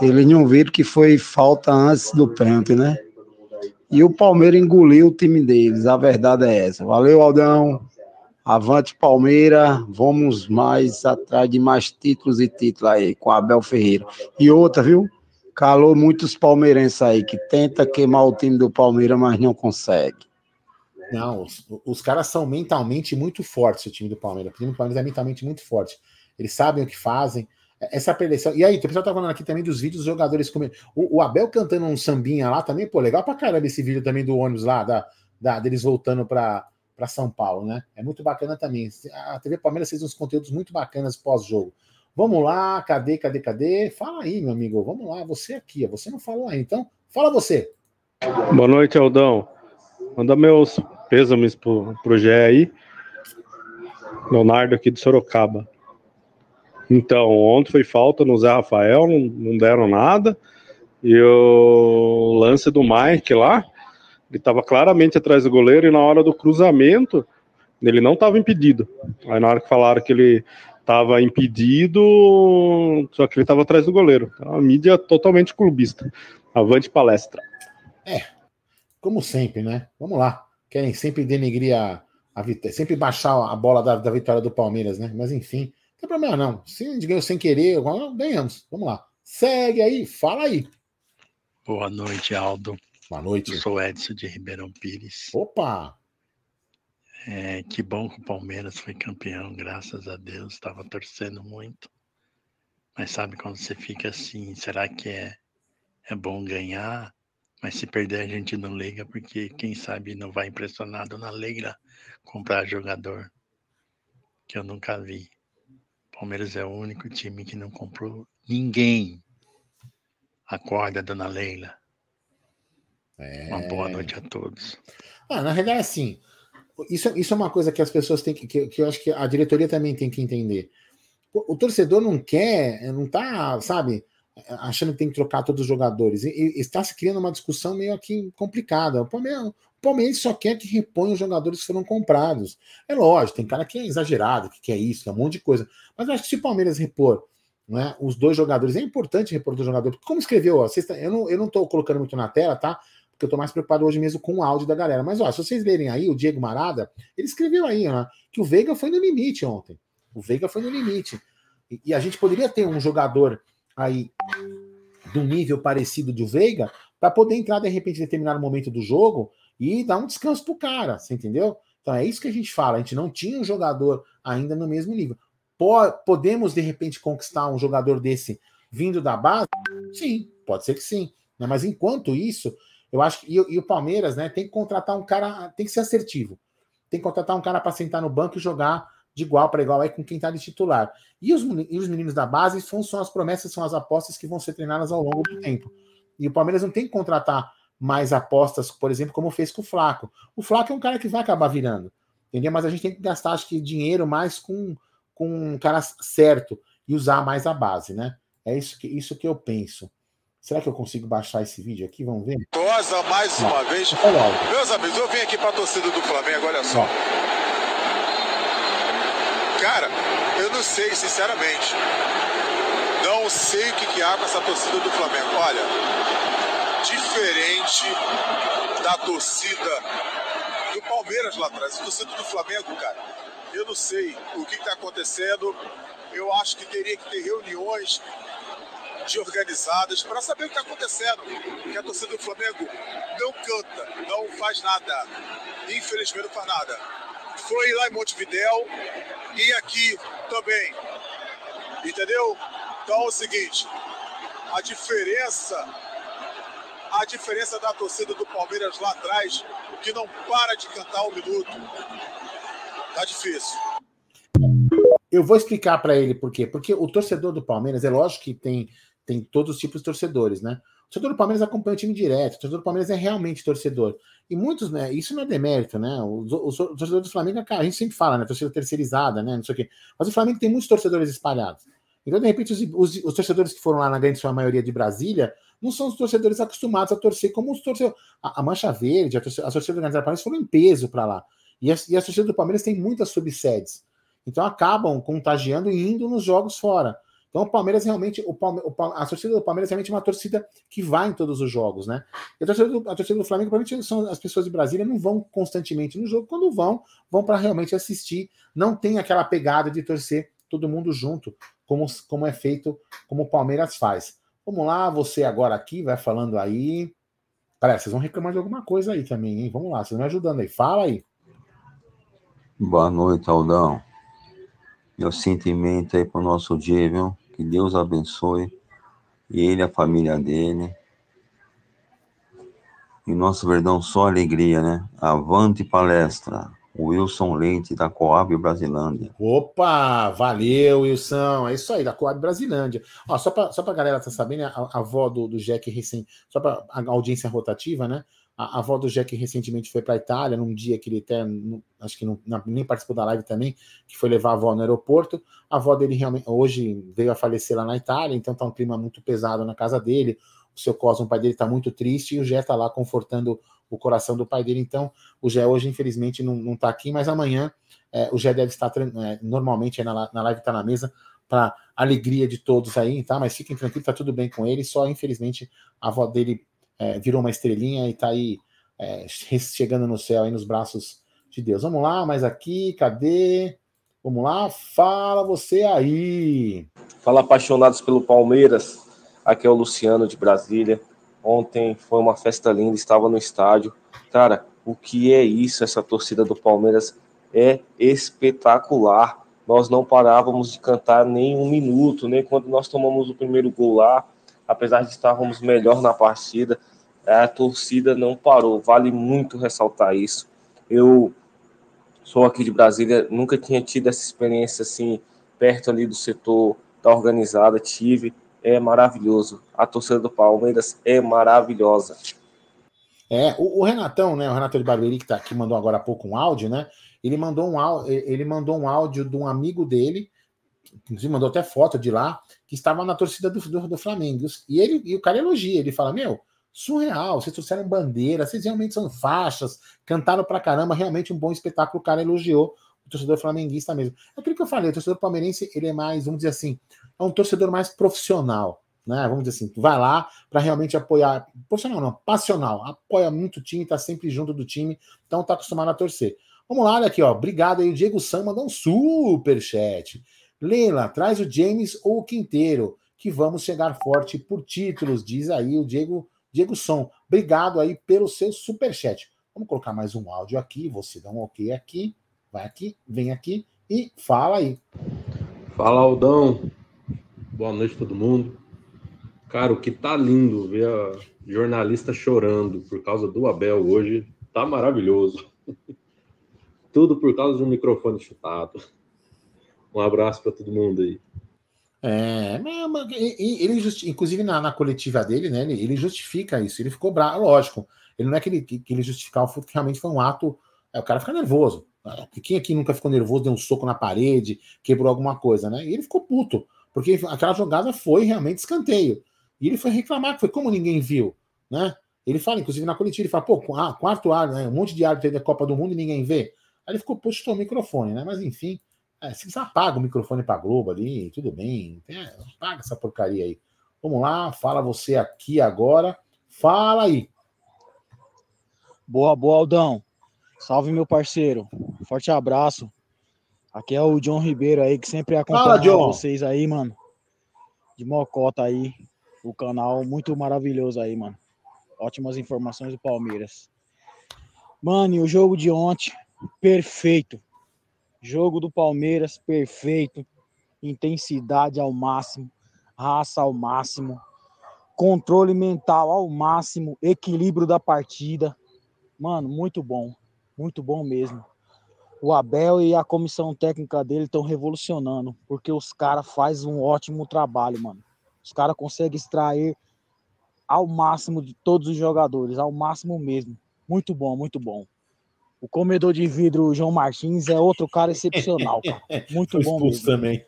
eles não viram que foi falta antes do pênalti, né? E o Palmeiras engoliu o time deles, a verdade é essa. Valeu, Aldão. Avante Palmeira, vamos mais atrás de mais títulos e títulos aí com Abel Ferreira. E outra, viu? Calou muitos palmeirenses aí que tenta queimar o time do Palmeiras, mas não consegue. Não, os, os caras são mentalmente muito fortes, o time do Palmeiras. O time do Palmeiras é mentalmente muito forte. Eles sabem o que fazem. Essa preleção. E aí, o pessoal tá falando aqui também dos vídeos dos jogadores comendo. O, o, Abel cantando um sambinha lá também, pô, legal pra caramba esse vídeo também do ônibus lá, da, da deles voltando pra para São Paulo, né? É muito bacana também. A TV Palmeiras fez uns conteúdos muito bacanas pós-jogo. Vamos lá, cadê, cadê, cadê? Fala aí, meu amigo. Vamos lá, você aqui, você não falou aí, então fala você. Boa noite, Aldão. Manda meus pêsames pro, pro Gé aí. Leonardo aqui de Sorocaba. Então, ontem foi falta no Zé Rafael, não, não deram nada. E o lance do Mike lá, ele estava claramente atrás do goleiro e na hora do cruzamento ele não estava impedido. Aí na hora que falaram que ele estava impedido, só que ele estava atrás do goleiro. Então, a mídia totalmente clubista. Avante palestra. É, como sempre, né? Vamos lá. Querem sempre denegrir a, a vitória, sempre baixar a bola da, da, vitória do Palmeiras, né? Mas enfim, não tem problema não. Se a gente ganhou sem querer, ganhamos. Vamos lá. Segue aí, fala aí. Boa noite, Aldo. Boa noite. Eu sou Edson de Ribeirão Pires. Opa! É, que bom que o Palmeiras foi campeão, graças a Deus. Estava torcendo muito. Mas sabe quando você fica assim, será que é, é bom ganhar? Mas se perder a gente não liga, porque quem sabe não vai impressionado na Leila comprar jogador. Que eu nunca vi. Palmeiras é o único time que não comprou ninguém. Acorda, dona Leila. É... Uma boa noite a todos. Ah, na realidade, assim, isso, isso é uma coisa que as pessoas têm que, que, que eu acho que a diretoria também tem que entender. O, o torcedor não quer, não tá, sabe, achando que tem que trocar todos os jogadores. E, e está se criando uma discussão meio aqui complicada. O Palmeiras, o Palmeiras só quer que reponha os jogadores que foram comprados. É lógico, tem cara que é exagerado, que quer isso, que é um monte de coisa. Mas eu acho que se o Palmeiras repor né, os dois jogadores, é importante repor os jogadores. Como escreveu, ó, vocês, eu não, eu não tô colocando muito na tela, tá? Porque eu tô mais preocupado hoje mesmo com o áudio da galera. Mas ó, se vocês lerem aí, o Diego Marada, ele escreveu aí, ó, que o Veiga foi no limite ontem. O Veiga foi no limite. E, e a gente poderia ter um jogador aí do nível parecido de Veiga para poder entrar de repente em determinado momento do jogo e dar um descanso pro cara, você entendeu? Então é isso que a gente fala, a gente não tinha um jogador ainda no mesmo nível. Podemos de repente conquistar um jogador desse vindo da base? Sim, pode ser que sim. Né? Mas enquanto isso, eu acho que. E, e, o Palmeiras, né, tem que contratar um cara, tem que ser assertivo. Tem que contratar um cara para sentar no banco e jogar de igual para igual aí com quem está de titular. E os, e os meninos da base são, são as promessas, são as apostas que vão ser treinadas ao longo do tempo. E o Palmeiras não tem que contratar mais apostas, por exemplo, como fez com o Flaco. O Flaco é um cara que vai acabar virando, entendeu? Mas a gente tem que gastar, acho que, dinheiro mais com, com um cara certo e usar mais a base, né? É isso que, isso que eu penso. Será que eu consigo baixar esse vídeo aqui? Vamos ver? Rosa, mais Não. uma vez. Olha Meus amigos, eu vim aqui para a torcida do Flamengo, olha só. Cara, eu não sei, sinceramente. Não sei o que, que há com essa torcida do Flamengo. Olha, diferente da torcida do Palmeiras lá atrás, a torcida do Flamengo, cara. Eu não sei o que está acontecendo. Eu acho que teria que ter reuniões de organizadas para saber o que está acontecendo. Que a torcida do Flamengo não canta, não faz nada. Infelizmente não faz nada. Foi lá em Montevidéu e aqui também. Entendeu? Então é o seguinte, a diferença a diferença da torcida do Palmeiras lá atrás, que não para de cantar um minuto. Tá difícil. Eu vou explicar para ele por quê. Porque o torcedor do Palmeiras, é lógico que tem, tem todos os tipos de torcedores, né? O torcedor do Palmeiras acompanha o time direto, o torcedor do Palmeiras é realmente torcedor. E muitos, né? Isso não é demérito, né? O, o, o torcedor do Flamengo, a gente sempre fala, né? Torcida terceirizada, né? Não sei o quê. Mas o Flamengo tem muitos torcedores espalhados. Então, de repente, os, os, os torcedores que foram lá na grande sua maioria de Brasília não são os torcedores acostumados a torcer como os torcedores. A, a Mancha Verde, a torcida, a torcida organizada do Palmeiras foram em peso para lá. E a, e a torcida do Palmeiras tem muitas subsedes. Então acabam contagiando e indo nos jogos fora. Então o Palmeiras realmente, o Palme, o, a torcida do Palmeiras realmente é uma torcida que vai em todos os jogos, né? E a torcida do, a torcida do Flamengo, provavelmente são as pessoas de Brasília não vão constantemente no jogo, quando vão, vão para realmente assistir. Não tem aquela pegada de torcer todo mundo junto, como, como é feito, como o Palmeiras faz. Vamos lá, você agora aqui, vai falando aí. Parece, vocês vão reclamar de alguma coisa aí também, hein? Vamos lá, vocês me ajudando aí. Fala aí. Boa noite, Aldão. Meu sentimento aí pro nosso dia, viu? Que Deus abençoe ele, a família dele. E nosso Verdão só alegria, né? Avante palestra. Wilson Leite, da Coab Brasilândia. Opa, valeu, Wilson. É isso aí, da Coab Brasilândia. Ó, só para só a galera tá sabendo, a, a avó do, do Jack recém, só para a audiência rotativa, né? A, avó do Jack recentemente foi para a Itália, num dia que ele até, acho que não, nem participou da live também, que foi levar a avó no aeroporto. A avó dele realmente, hoje veio a falecer lá na Itália, então tá um clima muito pesado na casa dele. O seu Cosmo, o pai dele, tá muito triste e o Jé tá lá confortando o coração do pai dele. Então, o Gé hoje, infelizmente, não, não tá aqui, mas amanhã é, o Gé deve estar é, normalmente na, na live, tá na mesa, para alegria de todos aí, tá? Mas fiquem tranquilos, tá tudo bem com ele, só infelizmente a avó dele é, virou uma estrelinha e tá aí é, chegando no céu, aí nos braços de Deus. Vamos lá, mas aqui, cadê? Vamos lá, fala você aí. Fala apaixonados pelo Palmeiras. Aqui é o Luciano de Brasília. Ontem foi uma festa linda, estava no estádio. Cara, o que é isso? Essa torcida do Palmeiras é espetacular. Nós não parávamos de cantar nem um minuto, nem quando nós tomamos o primeiro gol lá, apesar de estarmos melhor na partida, a torcida não parou. Vale muito ressaltar isso. Eu sou aqui de Brasília, nunca tinha tido essa experiência assim perto ali do setor da organizada, tive é maravilhoso. A torcida do Palmeiras é maravilhosa. É, o, o Renatão, né? O Renato de Barberi, que, tá, que mandou agora há pouco um áudio, né? Ele mandou um, ele mandou um áudio de um amigo dele, inclusive mandou até foto de lá, que estava na torcida do, do, do Flamengo. E, ele, e o cara elogia, ele fala: Meu, surreal, vocês trouxeram bandeira, vocês realmente são faixas, cantaram pra caramba, realmente um bom espetáculo. O cara elogiou o torcedor flamenguista mesmo. É aquilo que eu falei, o torcedor palmeirense, ele é mais, vamos dizer assim, é um torcedor mais profissional, né? Vamos dizer assim, vai lá para realmente apoiar, profissional não, passional, apoia muito o time, tá sempre junto do time, então tá acostumado a torcer. Vamos lá, olha aqui, ó. Obrigado aí, o Diego Sam mandou um super chat. Leila, traz o James ou o Quinteiro, que vamos chegar forte por títulos, diz aí o Diego, Diego Som. Obrigado aí pelo seu super chat. Vamos colocar mais um áudio aqui, você dá um OK aqui. Vai aqui, vem aqui e fala aí. Fala, Aldão. Boa noite, todo mundo. Cara, o que tá lindo ver a jornalista chorando por causa do Abel hoje tá maravilhoso. Tudo por causa de um microfone chutado. Um abraço para todo mundo aí. É, ele, inclusive na, na, coletiva dele, né? Ele, justifica isso. Ele ficou bravo, lógico. Ele não é que ele, que, ele justificar o fato que realmente foi um ato. É, o cara fica nervoso. Né? Quem aqui nunca ficou nervoso, deu um soco na parede, quebrou alguma coisa, né? E ele ficou puto, porque aquela jogada foi realmente escanteio. E ele foi reclamar, que foi como ninguém viu, né? Ele fala, inclusive na coletiva, ele fala, pô, quarto ar, né? Um monte de árbitro da Copa do Mundo e ninguém vê. Aí ele ficou, postou o microfone, né? Mas enfim, é, se você apaga o microfone pra Globo ali, tudo bem. É, apaga essa porcaria aí. Vamos lá, fala você aqui agora. Fala aí. Boa, boa, Aldão. Salve, meu parceiro. Forte abraço. Aqui é o John Ribeiro aí, que sempre acompanha Fala, vocês aí, mano. De Mocota aí. O canal muito maravilhoso aí, mano. Ótimas informações do Palmeiras. Mano, e o jogo de ontem, perfeito. Jogo do Palmeiras perfeito, intensidade ao máximo, raça ao máximo, controle mental ao máximo, equilíbrio da partida. Mano, muito bom, muito bom mesmo. O Abel e a comissão técnica dele estão revolucionando, porque os caras fazem um ótimo trabalho, mano. Os caras conseguem extrair ao máximo de todos os jogadores, ao máximo mesmo. Muito bom, muito bom. O comedor de vidro João Martins é outro cara excepcional, cara. Muito bom mesmo. também.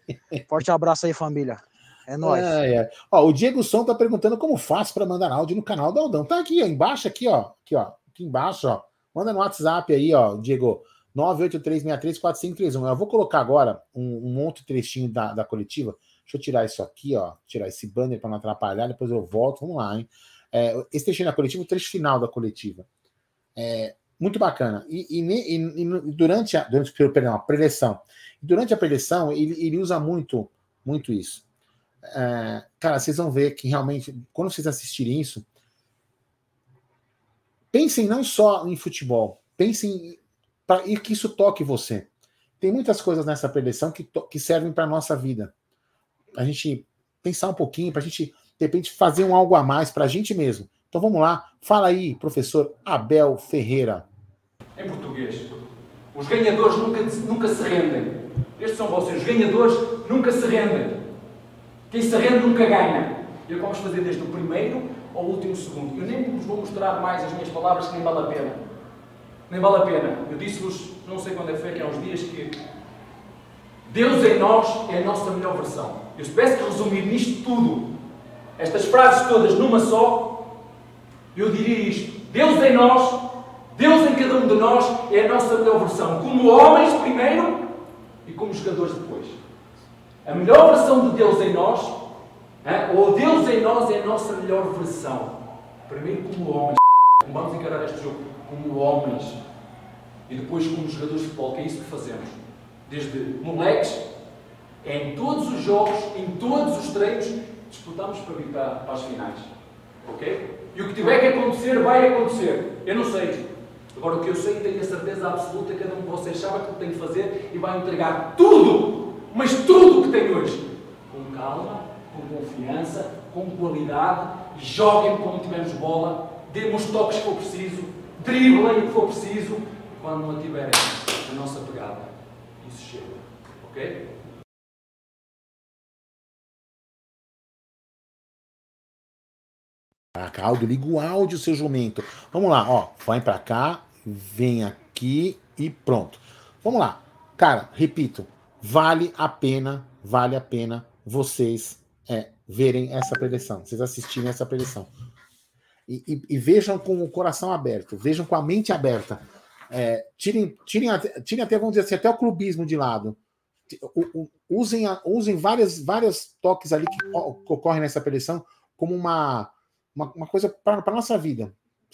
Forte abraço aí, família. É nóis. É, é. Ó, o Diego Som tá perguntando como faço para mandar áudio no canal do Aldão. Tá aqui, ó, embaixo, aqui, ó. Aqui, ó. Aqui embaixo, ó. Manda no WhatsApp aí, ó, Diego. 983634531. Eu vou colocar agora um, um outro trechinho da, da coletiva. Deixa eu tirar isso aqui, ó. Tirar esse banner para não atrapalhar, depois eu volto. Vamos lá, hein? É, esse trechinho da coletiva, o trecho final da coletiva. É, muito bacana. E, e, e, e durante, a, durante perdão, a preleção, durante a preleção, ele, ele usa muito, muito isso. É, cara, vocês vão ver que realmente, quando vocês assistirem isso, pensem não só em futebol, pensem para que isso toque você. Tem muitas coisas nessa preleção que, que servem para nossa vida. A gente pensar um pouquinho, para a gente, de repente, fazer um algo a mais para a gente mesmo. Então vamos lá, fala aí, professor Abel Ferreira. Em português, os ganhadores nunca, nunca se rendem. Estes são vocês, os ganhadores nunca se rendem. Quem se rende nunca ganha. Eu vamos fazer desde o primeiro ao último segundo. Eu nem vos vou mostrar mais as minhas palavras, que nem vale a pena. Nem vale a pena. Eu disse-vos, não sei quando é que foi, que há uns dias, que Deus em nós é a nossa melhor versão. Eu se tivesse que resumir nisto tudo, estas frases todas numa só, eu diria isto: Deus em nós, Deus em cada um de nós é a nossa melhor versão, como homens primeiro e como jogadores depois. A melhor versão de Deus em nós, hein? ou Deus em nós é a nossa melhor versão. Primeiro como homens, como vamos encarar este jogo, como homens, e depois como jogadores de futebol, que é isso que fazemos. Desde moleques, em todos os jogos, em todos os treinos, disputamos para para, para as finais. Ok? E o que tiver que acontecer, vai acontecer. Eu não sei. Agora, o que eu sei, tenho a certeza absoluta que cada um de vocês sabe o que tem que fazer e vai entregar tudo, mas tudo o que tem hoje. Com calma, com confiança, com qualidade. Joguem como tivermos bola, dêem os toques que for preciso, driblem o que for preciso. Quando não tiverem a nossa pegada, isso chega. Ok? Áudio, liga o áudio, seu jumento. Vamos lá, ó. Vai para cá, vem aqui e pronto. Vamos lá. Cara, repito, vale a pena, vale a pena vocês é, verem essa preleção, vocês assistirem essa preleção. E, e, e, vejam com o coração aberto, vejam com a mente aberta. É, tirem, tirem, até, tirem até, vamos dizer assim, até o clubismo de lado. O, o, usem, usem várias, várias toques ali que ocorrem nessa preleção como uma, uma, uma coisa para a nossa vida.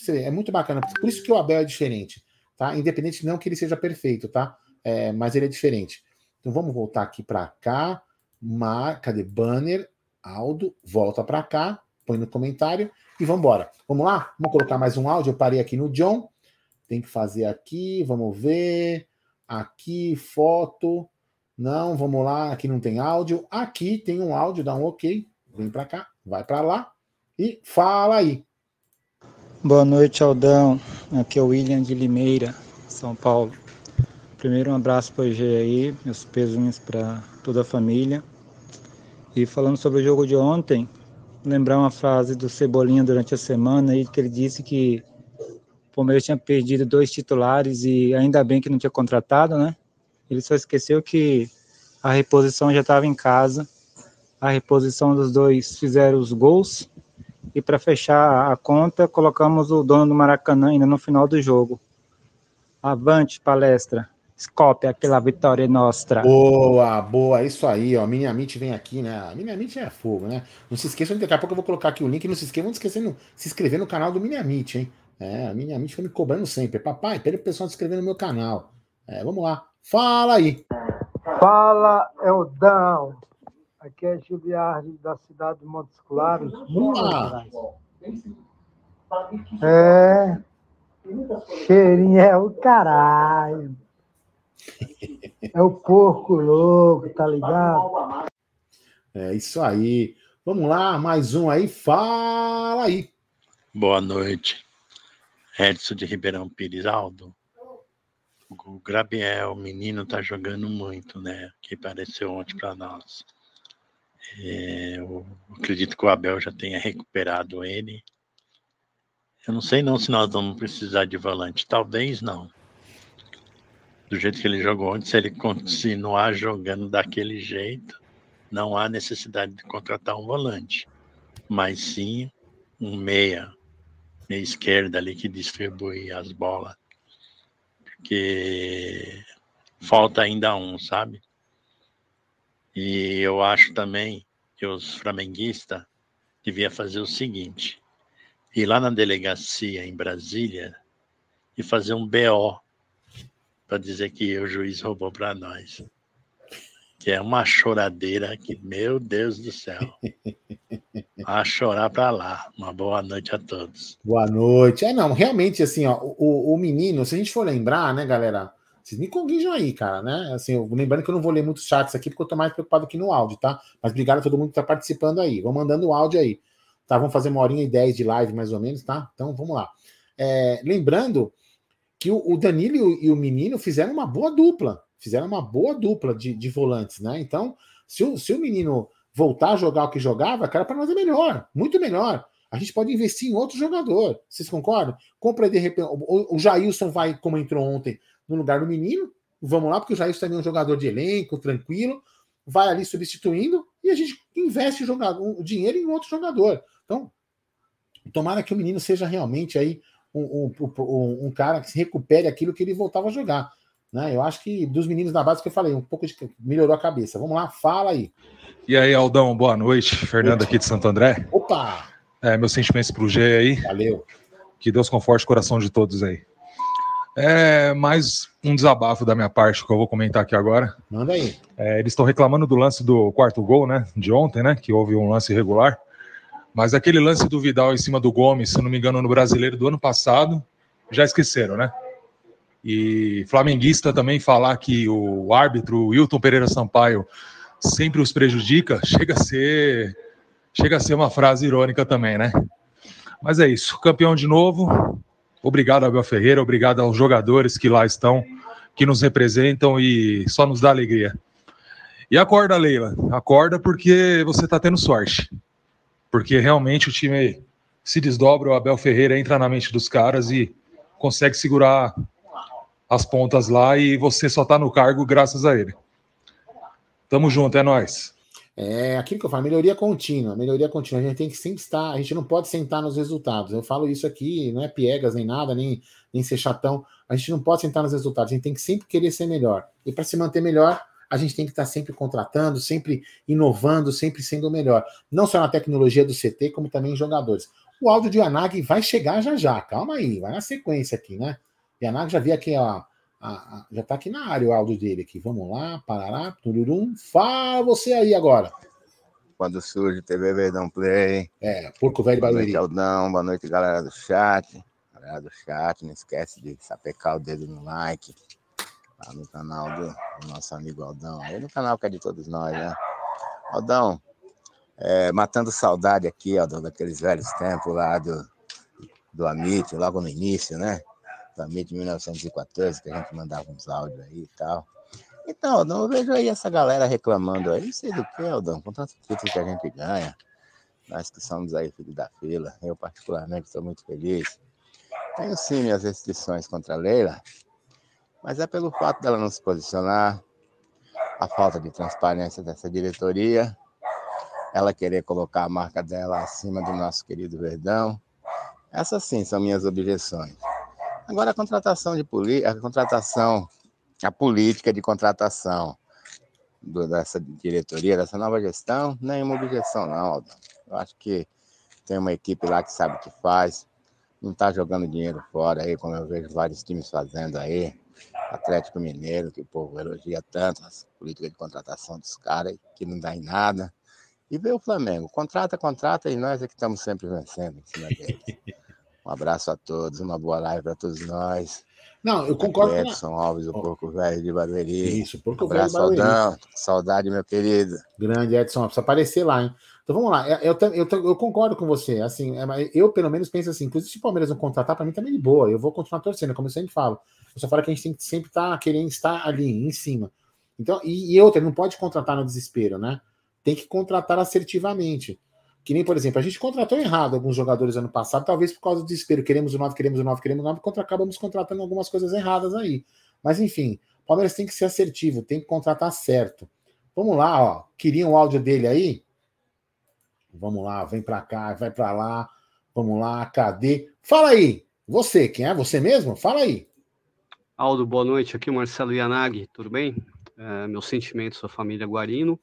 É muito bacana. Por isso que o Abel é diferente, tá? Independente não que ele seja perfeito, tá? É, mas ele é diferente. Então vamos voltar aqui para cá. Mar... Cadê banner? Aldo, volta para cá, põe no comentário e vamos embora. Vamos lá? Vamos colocar mais um áudio. Eu parei aqui no John. Tem que fazer aqui, vamos ver. Aqui, foto. Não, vamos lá. Aqui não tem áudio. Aqui tem um áudio, dá um OK. Vem para cá, vai para lá. E fala aí. Boa noite, Aldão. Aqui é o William de Limeira, São Paulo. Primeiro, um abraço para o G aí, meus pesos para toda a família. E falando sobre o jogo de ontem, lembrar uma frase do Cebolinha durante a semana aí, que ele disse que o Palmeiras tinha perdido dois titulares e ainda bem que não tinha contratado, né? Ele só esqueceu que a reposição já estava em casa. A reposição dos dois fizeram os gols. E para fechar a conta, colocamos o dono do Maracanã ainda no final do jogo. Avante, palestra. Scope, aquela vitória nossa. Boa, boa, isso aí, ó. Minimamente vem aqui, né? A Minimamente é fogo, né? Não se esqueçam, daqui a pouco eu vou colocar aqui o link. Não se esqueçam de esquecer, se inscrever no canal do Minimamente, hein? É, a Minimamente foi me cobrando sempre. Papai, pede o pessoal se inscrever no meu canal. É, vamos lá. Fala aí. Fala, Eldão. Aqui é Giliardi, da cidade de Montes Claros, Minas Gerais. É. Cheirinho é o caralho. É o porco louco, tá ligado? É isso aí. Vamos lá, mais um aí. Fala aí. Boa noite. Edson de Ribeirão Pires Aldo. O Gabriel, o menino, tá jogando muito, né? Que apareceu ontem para nós. É, eu acredito que o Abel já tenha recuperado ele. Eu não sei não se nós vamos precisar de volante. Talvez não. Do jeito que ele jogou ontem, se ele continuar jogando daquele jeito, não há necessidade de contratar um volante. Mas sim um meia, meia esquerda ali que distribui as bolas porque falta ainda um, sabe? E eu acho também que os flamenguistas devia fazer o seguinte: ir lá na delegacia em Brasília e fazer um BO para dizer que o juiz roubou para nós. Que é uma choradeira que, meu Deus do céu. A chorar para lá. Uma boa noite a todos. Boa noite. É, não, realmente, assim, ó, o, o menino, se a gente for lembrar, né, galera? Vocês me corrijam aí, cara, né? Assim, eu, lembrando que eu não vou ler muitos chats aqui, porque eu tô mais preocupado aqui no áudio, tá? Mas obrigado a todo mundo que tá participando aí. Vão mandando o áudio aí. Tá? Vamos fazer uma horinha e dez de live, mais ou menos, tá? Então, vamos lá. É, lembrando que o, o Danilo e o, e o menino fizeram uma boa dupla fizeram uma boa dupla de, de volantes, né? Então, se o, se o menino voltar a jogar o que jogava, cara, para nós é melhor, muito melhor. A gente pode investir em outro jogador. Vocês concordam? Compra de repente. O, o Jailson vai, como entrou ontem, no lugar do menino. Vamos lá, porque o Jailson também é um jogador de elenco, tranquilo. Vai ali substituindo e a gente investe o, jogador, o dinheiro em outro jogador. Então, tomara que o menino seja realmente aí um, um, um, um cara que se recupere aquilo que ele voltava a jogar. Né? Eu acho que dos meninos da base que eu falei, um pouco de, melhorou a cabeça. Vamos lá, fala aí. E aí, Aldão, boa noite. Fernando aqui de Santo André. Opa! É, meus sentimentos pro G aí. Valeu. Que Deus conforte o coração de todos aí. É mais um desabafo da minha parte que eu vou comentar aqui agora. Manda aí. É, eles estão reclamando do lance do quarto gol, né? De ontem, né? Que houve um lance irregular. Mas aquele lance do Vidal em cima do Gomes, se não me engano, no brasileiro do ano passado, já esqueceram, né? E flamenguista também falar que o árbitro Wilton Pereira Sampaio sempre os prejudica, chega a ser chega a ser uma frase irônica também, né? Mas é isso, campeão de novo. Obrigado Abel Ferreira, obrigado aos jogadores que lá estão, que nos representam e só nos dá alegria. E acorda, Leila, acorda porque você está tendo sorte. Porque realmente o time se desdobra, o Abel Ferreira entra na mente dos caras e consegue segurar as pontas lá e você só está no cargo graças a ele. Tamo junto, é nós. É aquilo que eu falo, melhoria contínua, melhoria contínua. A gente tem que sempre estar, a gente não pode sentar nos resultados. Eu falo isso aqui, não é piegas nem nada, nem, nem ser chatão. A gente não pode sentar nos resultados, a gente tem que sempre querer ser melhor. E para se manter melhor, a gente tem que estar sempre contratando, sempre inovando, sempre sendo melhor. Não só na tecnologia do CT, como também em jogadores. O áudio de Yanagi vai chegar já já, calma aí, vai na sequência aqui, né? Yanag já vi aqui, ó. A, a, já tá aqui na área o áudio dele aqui. Vamos lá, parará, tururum. Fala você aí agora. Quando surge TV Verdão Play. É, Porco Velho Barueri. Boa noite, Aldão. Boa noite, galera do chat. Galera do chat, não esquece de sapecar o dedo no like. Lá no canal do, do nosso amigo Aldão. Aí no canal que é de todos nós, né? Aldão, É, matando saudade aqui, ó, daqueles velhos tempos lá do, do Amit, logo no início, né? Do Amit 1914, que a gente mandava uns áudios aí e tal. Então, Aldão, eu vejo aí essa galera reclamando aí, não sei do que, Aldão, com tanto título que a gente ganha. Nós que somos aí filho da fila, eu particularmente estou muito feliz. Tenho sim minhas restrições contra a Leila, mas é pelo fato dela não se posicionar, a falta de transparência dessa diretoria, ela querer colocar a marca dela acima do nosso querido Verdão. Essas sim são minhas objeções. Agora a contratação de a contratação, a política de contratação do, dessa diretoria, dessa nova gestão, nenhuma objeção não, Aldo. Eu acho que tem uma equipe lá que sabe o que faz, não está jogando dinheiro fora aí, como eu vejo vários times fazendo aí. Atlético Mineiro, que o povo elogia tanto, as políticas de contratação dos caras, que não dá em nada. E vê o Flamengo, contrata, contrata, e nós é que estamos sempre vencendo em cima deles. Um abraço a todos, uma boa live para todos nós. Não, eu concordo Edson Alves, o Porco Velho de Barueri. Isso, Porco abraço, Velho de Barueri. Aldão. Saudade, meu querido. Grande Edson, precisa aparecer lá, hein? Então vamos lá, eu, eu, eu, eu concordo com você. Assim, é, eu pelo menos penso assim, inclusive se o Palmeiras não contratar, para mim também de boa. Eu vou continuar torcendo, como eu sempre falo. Eu só falo que a gente tem que sempre estar tá querendo estar ali, em cima. Então, e, e outra, não pode contratar no desespero, né? Tem que contratar assertivamente. Que nem, por exemplo, a gente contratou errado alguns jogadores ano passado, talvez por causa do desespero. Queremos o 9, queremos o 9, queremos o 9, contra acabamos contratando algumas coisas erradas aí. Mas enfim, o Palmeiras tem que ser assertivo, tem que contratar certo. Vamos lá, ó. Queriam o áudio dele aí? Vamos lá, vem para cá, vai para lá. Vamos lá, cadê? Fala aí. Você, quem é? Você mesmo? Fala aí. Aldo, boa noite. Aqui o Marcelo Yanagi, tudo bem? É, meus sentimentos, sua família Guarino.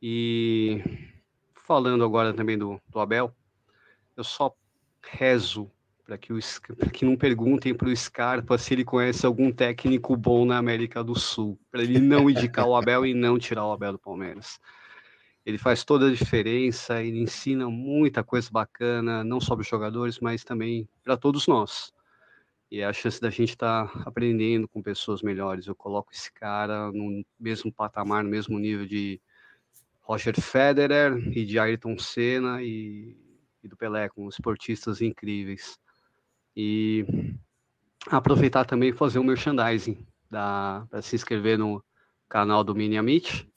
E falando agora também do, do Abel, eu só rezo para que, que não perguntem para o Scarpa se ele conhece algum técnico bom na América do Sul, para ele não indicar o Abel e não tirar o Abel do Palmeiras. Ele faz toda a diferença, ele ensina muita coisa bacana, não só para os jogadores, mas também para todos nós. E a chance da gente estar tá aprendendo com pessoas melhores. Eu coloco esse cara no mesmo patamar, no mesmo nível de Roger Federer e de Ayrton Senna e, e do Pelé, com esportistas incríveis. E aproveitar também e fazer um merchandising para se inscrever no canal do Mini Amit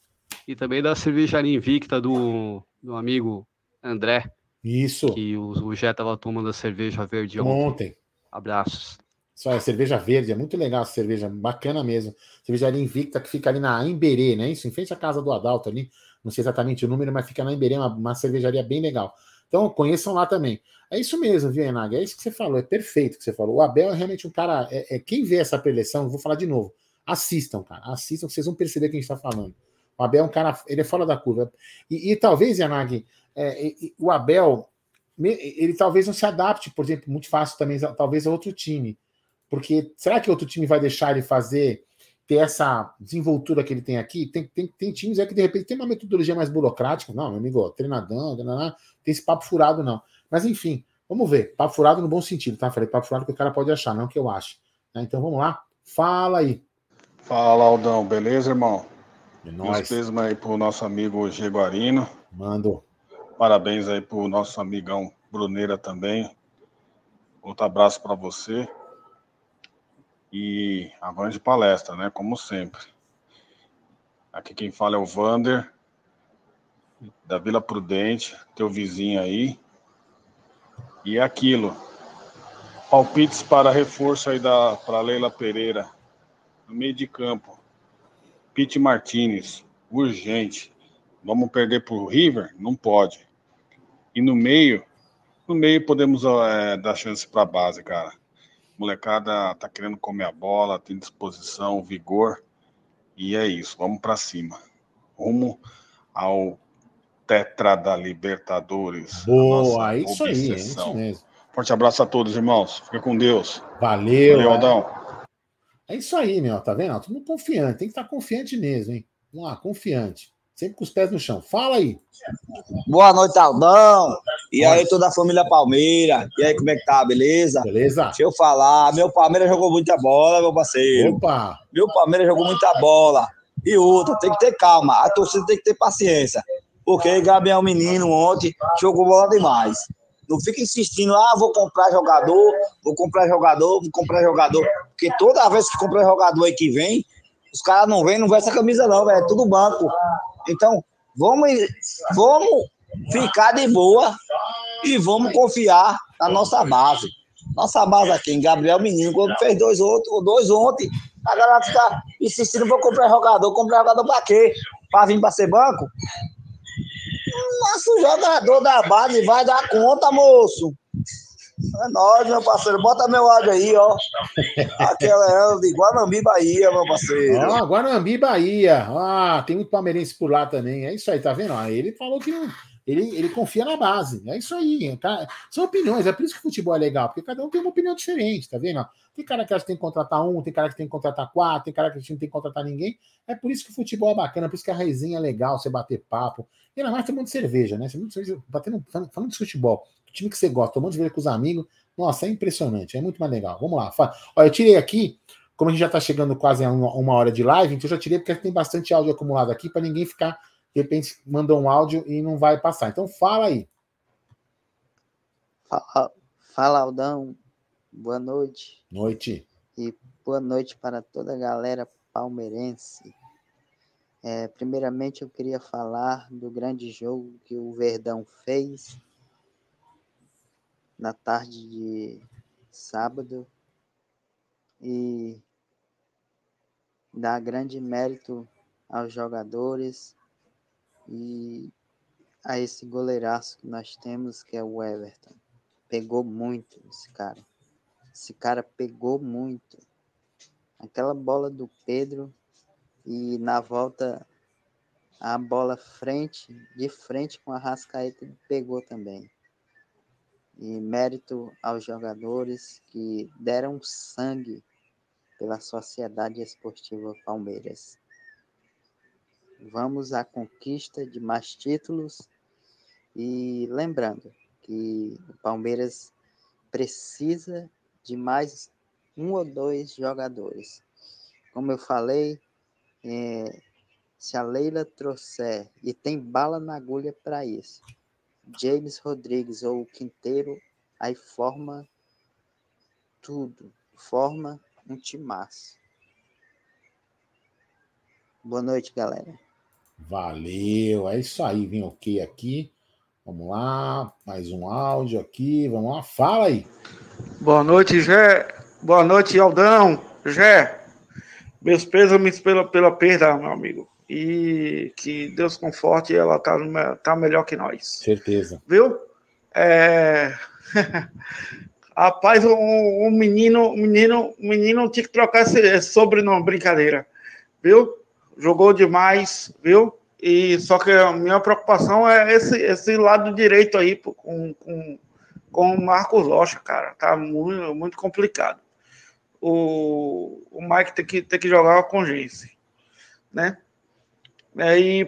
e também da cervejaria invicta do, do amigo André. Isso. Que o, o Jé estava tomando a cerveja verde ontem. ontem. Abraços. Só é cerveja verde, é muito legal essa cerveja, bacana mesmo. Cervejaria invicta que fica ali na Emberê, né? Isso, em frente à casa do Adalto ali não sei exatamente o número, mas fica na Emberê, uma, cervejaria bem legal. Então, conheçam lá também. É isso mesmo, viu, Enag? É isso que você falou, é perfeito o que você falou. O Abel é realmente um cara. É, é quem vê essa preleção, vou falar de novo. Assistam, cara. Assistam, vocês vão perceber que a gente está falando. O Abel é um cara, ele é fora da curva. E, e talvez, Yanag, é, o Abel, ele talvez não se adapte, por exemplo, muito fácil também, talvez a outro time. Porque será que outro time vai deixar ele fazer ter essa desenvoltura que ele tem aqui, tem, tem, tem times aí que de repente tem uma metodologia mais burocrática. Não, meu amigo, treinadão, treinadão, tem esse papo furado, não. Mas enfim, vamos ver. Papo furado no bom sentido, tá? Falei papo furado que o cara pode achar, não que eu acho. Né? Então vamos lá. Fala aí. Fala, Aldão, beleza, irmão? É nóis. Meus aí pro nosso amigo Guarino. Mando. Parabéns aí pro nosso amigão Bruneira também. Outro abraço para você e avante palestra, né? Como sempre. Aqui quem fala é o Vander, da Vila Prudente, teu vizinho aí. E é aquilo. Palpites para reforço aí da para Leila Pereira, no meio de campo. Pete Martinez, urgente. Vamos perder para o River? Não pode. E no meio, no meio podemos é, dar chance para a base, cara molecada tá querendo comer a bola, tem disposição, vigor. E é isso, vamos para cima. Rumo ao Tetra da Libertadores. Boa, é isso aí, é isso mesmo. Forte abraço a todos, irmãos. Fica com Deus. Valeu. Valeu, Aldão. É isso aí, meu, tá vendo? Todo mundo confiante, tem que estar confiante mesmo, hein? Vamos lá, confiante. Sempre com os pés no chão. Fala aí. Boa noite, Aldão. E aí, toda a família Palmeira. E aí, como é que tá? Beleza? Beleza. Deixa eu falar. Meu Palmeiras jogou muita bola, meu parceiro. Opa! Meu Palmeiras jogou muita bola. E outra, tem que ter calma. A torcida tem que ter paciência. Porque Gabriel Menino ontem jogou bola demais. Não fica insistindo, ah, vou comprar jogador, vou comprar jogador, vou comprar jogador. Porque toda vez que comprar jogador aí que vem, os caras não vêm, não vê essa camisa não, velho. É tudo banco. Então, vamos, vamos ficar de boa e vamos confiar na nossa base. Nossa base aqui em Gabriel Menino, quando fez dois, outros, dois ontem, a galera fica insistindo, vou comprar jogador. Comprar jogador pra quê? Pra vir pra ser banco? Nosso jogador da base vai dar conta, moço. É nóis, meu parceiro. Bota meu áudio aí, ó. Aquela é de Guanambi, Bahia, meu parceiro. Ó, Guanambi, Bahia. Ah, tem muito palmeirense por lá também. É isso aí, tá vendo? Ah, ele falou que. Ele, ele confia na base. É isso aí. Tá? São opiniões. É por isso que o futebol é legal, porque cada um tem uma opinião diferente, tá vendo? Tem cara que acha que tem que contratar um, tem cara que tem que contratar quatro, tem cara que não tem que contratar ninguém. É por isso que o futebol é bacana, por isso que a resenha é legal, você bater papo. E ainda mais tomando cerveja, né? Você cerveja, batendo, falando, falando de futebol, o time que você gosta, tomando cerveja com os amigos. Nossa, é impressionante, é muito mais legal. Vamos lá. Olha, eu tirei aqui, como a gente já está chegando quase a uma, uma, hora de live, então eu já tirei porque tem bastante áudio acumulado aqui para ninguém ficar, de repente, mandou um áudio e não vai passar. Então fala aí. Fala, fala Aldão. Boa noite. Noite. E boa noite para toda a galera palmeirense. É, primeiramente, eu queria falar do grande jogo que o Verdão fez na tarde de sábado e dar grande mérito aos jogadores e a esse goleiraço que nós temos, que é o Everton. Pegou muito esse cara. Esse cara pegou muito. Aquela bola do Pedro e na volta a bola frente, de frente com a Rascaeta pegou também. E mérito aos jogadores que deram sangue pela Sociedade Esportiva Palmeiras. Vamos à conquista de mais títulos e lembrando que o Palmeiras precisa de mais um ou dois jogadores. Como eu falei, é, se a Leila trouxer, e tem bala na agulha para isso, James Rodrigues ou o Quinteiro, aí forma tudo, forma um timaço. Boa noite, galera. Valeu, é isso aí, vem ok aqui. Vamos lá, mais um áudio aqui, vamos lá, fala aí. Boa noite, Gé. Boa noite, Aldão. Gé, meus pêsames pela, pela perda, meu amigo. E que Deus conforte, ela tá, tá melhor que nós. Certeza. Viu? É... Rapaz, um, um menino, menino, menino tinha que trocar esse, esse sobrenome, brincadeira. Viu? Jogou demais, viu? E só que a minha preocupação é esse, esse lado direito aí com, com com o Marcos Rocha, cara. Tá muito, muito complicado. O, o Mike tem que, tem que jogar com Gense, né? Aí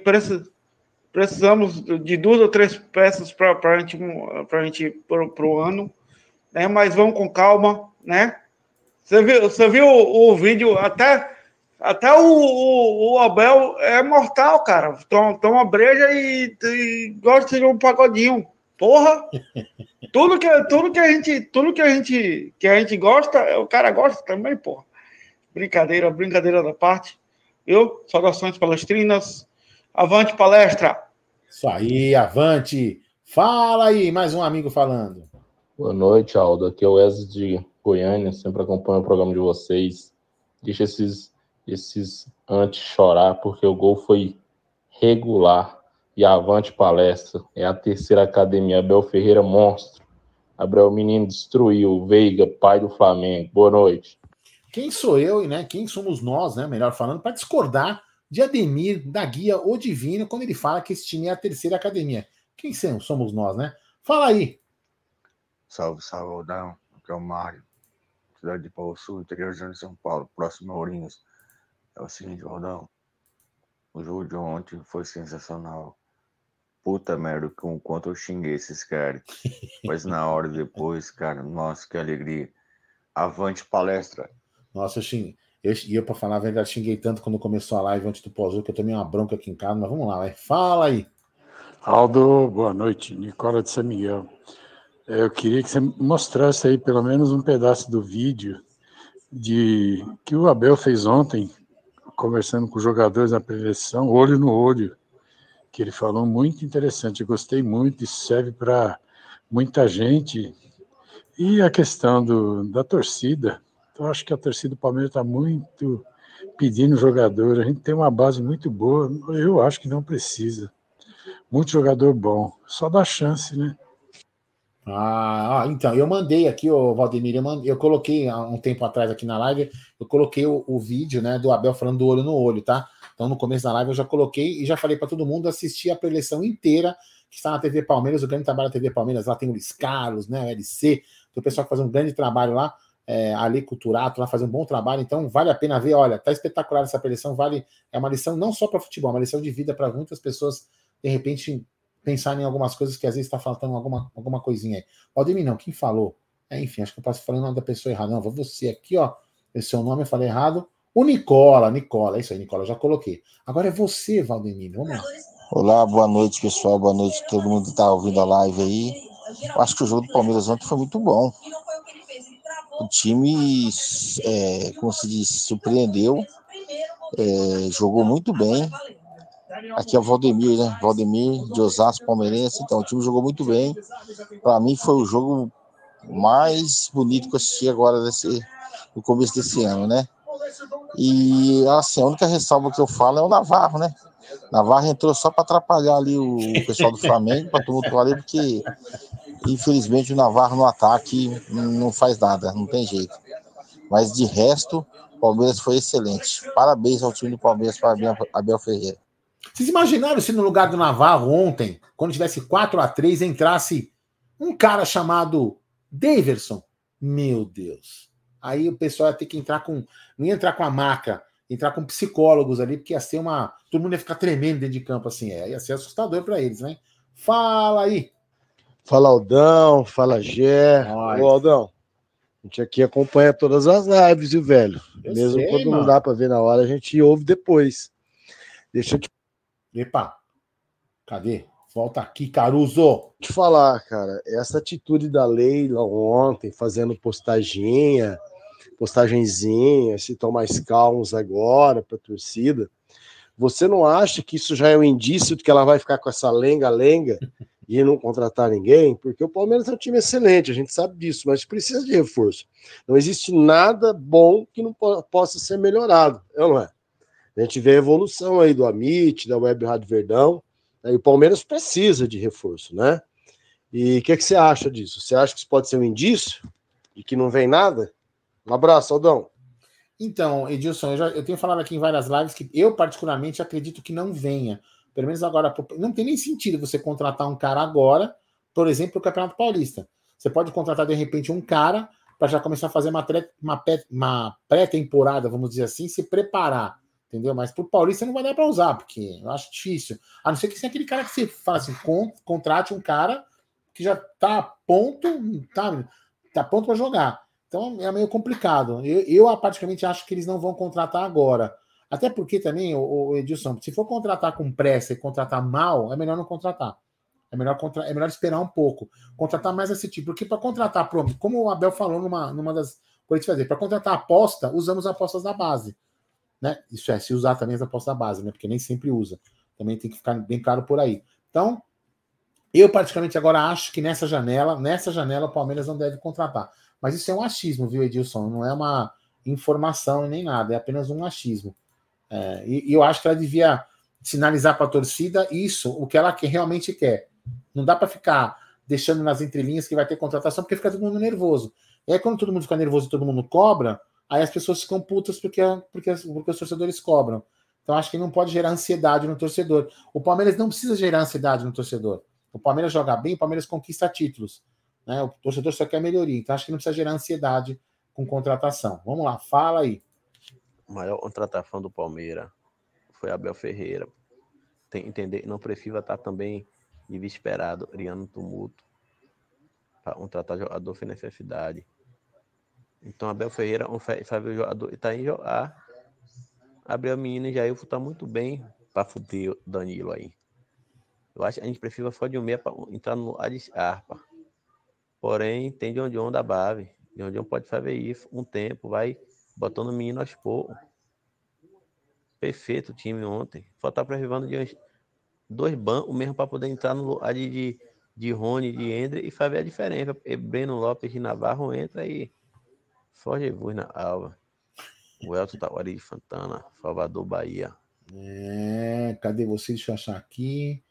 precisamos de duas ou três peças para a gente, pra gente para o ano, né? Mas vamos com calma, né? Você viu, você viu o, o vídeo até até o, o, o, Abel é mortal, cara. Toma, toma breja e, e gosta de um pagodinho. Porra! Tudo que, tudo que a gente, tudo que a gente, que a gente gosta, o cara gosta também, porra. Brincadeira, brincadeira da parte. Eu, saudações palestrinas. Avante palestra. Isso aí, avante. Fala aí, mais um amigo falando. Boa noite, Aldo. Aqui é o Wesley de Goiânia, sempre acompanho o programa de vocês. Deixa esses, esses antes chorar, porque o gol foi regular e avante palestra. É a terceira academia. Abel Ferreira, monstro. Abel Menino destruiu. Veiga, pai do Flamengo. Boa noite. Quem sou eu, né? Quem somos nós, né? Melhor falando, para discordar de Ademir, da guia O Divino, quando ele fala que esse time é a terceira academia. Quem somos nós, né? Fala aí. Salve, salve, Aldão. Aqui é o Mário. Cidade de Paulo Sul, interior de São Paulo, próximo a Ourinhos. É o seguinte, Aldão. O jogo de ontem foi sensacional. Puta merda, com quanto eu xinguei esses caras. Mas na hora depois, cara, nossa, que alegria. Avante palestra. Nossa, eu xinguei. Eu, eu, pra falar a verdade, xinguei tanto quando começou a live antes do pós que eu tomei uma bronca aqui em casa, mas vamos lá, vai. fala aí. Aldo, boa noite. Nicola de São Miguel. É, Eu queria que você mostrasse aí pelo menos um pedaço do vídeo de que o Abel fez ontem, conversando com os jogadores na preleção, olho no olho, que ele falou muito interessante. Gostei muito, isso serve para muita gente. E a questão do, da torcida, eu acho que a torcida do Palmeiras está muito pedindo jogador. A gente tem uma base muito boa, eu acho que não precisa. Muito jogador bom, só dá chance, né? Ah, ah, então, eu mandei aqui, o Valdemir, eu, mandei, eu coloquei há um tempo atrás aqui na live, eu coloquei o, o, vídeo né, do Abel falando do olho no olho, tá? Então, no começo da live eu já coloquei e já falei para todo mundo assistir a preleção inteira que está na TV Palmeiras, o grande trabalho da TV Palmeiras, lá tem o Luiz Carlos, né, o LC, o pessoal que faz um grande trabalho lá, é, ali Culturato, lá faz um bom trabalho, então vale a pena ver, olha, tá espetacular essa preleção, vale, é uma lição não só para futebol, é uma lição de vida para muitas pessoas, de repente, pensar em algumas coisas que às vezes está faltando alguma, alguma coisinha aí. Valdemir, não, quem falou? É, enfim, acho que eu posso falar o nome da pessoa errada. Não, vou você aqui, ó. Esse seu nome eu falei errado. O Nicola, Nicola, é isso aí, Nicola, já coloquei. Agora é você, Valdemir, vamos lá. Olá, boa noite, pessoal. Boa noite todo mundo que está ouvindo a live aí. Eu acho que o jogo do Palmeiras ontem foi muito bom. O time, é, como se diz, surpreendeu, é, jogou muito bem. Aqui é o Valdemir, né? Valdemir de Osasco Palmeirense. Então, o time jogou muito bem. Para mim, foi o jogo mais bonito que eu assisti agora desse, no começo desse ano, né? E assim, a única ressalva que eu falo é o Navarro, né? Navarro entrou só para atrapalhar ali o pessoal do Flamengo, para tumultuar ali, porque infelizmente o Navarro no ataque não faz nada, não tem jeito. Mas de resto, o Palmeiras foi excelente. Parabéns ao time do Palmeiras, parabéns a Abel Ferreira. Vocês imaginaram se no lugar do Navarro ontem, quando tivesse 4 a 3 entrasse um cara chamado Daverson? Meu Deus. Aí o pessoal ia ter que entrar com. Não ia entrar com a maca, entrar com psicólogos ali, porque ia ser uma. Todo mundo ia ficar tremendo dentro de campo assim. É, ia ser assustador para eles, né? Fala aí. Fala Aldão, fala Gé. Ô Aldão, a gente aqui acompanha todas as lives, viu, velho? Eu Mesmo sei, quando mano. não dá para ver na hora, a gente ouve depois. Deixa eu te Epa. Cadê? Volta aqui, Caruso. te falar, cara, essa atitude da Leila ontem, fazendo postaginha, postagenzinha, se estão mais calmos agora para a torcida, você não acha que isso já é um indício de que ela vai ficar com essa lenga-lenga e não contratar ninguém? Porque o Palmeiras é um time excelente, a gente sabe disso, mas precisa de reforço. Não existe nada bom que não po- possa ser melhorado, é não é? A gente vê a evolução aí do Amit, da Web Rádio Verdão, e o Palmeiras precisa de reforço, né? E o que, que você acha disso? Você acha que isso pode ser um indício de que não vem nada? Um abraço, Aldão. Então, Edilson, eu, já, eu tenho falado aqui em várias lives que eu, particularmente, acredito que não venha. Pelo menos agora, não tem nem sentido você contratar um cara agora, por exemplo, o Campeonato Paulista. Você pode contratar, de repente, um cara para já começar a fazer uma, uma uma pré-temporada, vamos dizer assim, se preparar. Entendeu? Mas pro Paulista não vai dar para usar, porque eu acho difícil. A não ser que seja aquele cara que você fala assim, con- contrate um cara que já tá a ponto, tá, tá pronto para jogar. Então é meio complicado. Eu, eu praticamente acho que eles não vão contratar agora. Até porque também, o, Edilson, se for contratar com pressa e contratar mal, é melhor não contratar. É melhor, contra, é melhor esperar um pouco. Contratar mais esse tipo. Porque para contratar, como o Abel falou numa, numa das que fazer, para contratar aposta, usamos apostas da base. Né? Isso é, se usar também as apostas da base, né? Porque nem sempre usa. Também tem que ficar bem claro por aí. Então, eu praticamente agora acho que nessa janela, nessa janela, o Palmeiras não deve contratar. Mas isso é um achismo, viu, Edilson? Não é uma informação nem nada, é apenas um achismo. É, e, e eu acho que ela devia sinalizar para a torcida isso, o que ela que realmente quer. Não dá para ficar deixando nas entrelinhas que vai ter contratação, porque fica todo mundo nervoso. E aí, quando todo mundo fica nervoso e todo mundo cobra, aí as pessoas ficam putas porque, porque, porque os torcedores cobram. Então, acho que não pode gerar ansiedade no torcedor. O Palmeiras não precisa gerar ansiedade no torcedor. O Palmeiras joga bem, o Palmeiras conquista títulos. Né? O torcedor só quer melhoria. Então, acho que não precisa gerar ansiedade com contratação. Vamos lá, fala aí. O maior contratação do Palmeiras foi Abel Ferreira. Tem entender, não precisa estar também desesperado, criando tumulto. Para contratar jogador sem necessidade. Então, Abel Ferreira o jogador está em jogar. Abre a menina e Jair tá muito bem para fuder o Danilo aí. Eu acho que a gente precisa só de um meia para entrar no de Scarpa. Porém, tem John John da base. John John pode fazer isso um tempo, vai botando o menino aos poucos. Perfeito o time ontem. Só tá preservando de dois bancos mesmo para poder entrar no lugar de, de, de Rony, de Endre e fazer a diferença. E Breno Lopes de Navarro entra e só Jesus na alva. O Elton Tawari de Santana, Salvador, Bahia. É, cadê você? Deixa eu achar aqui.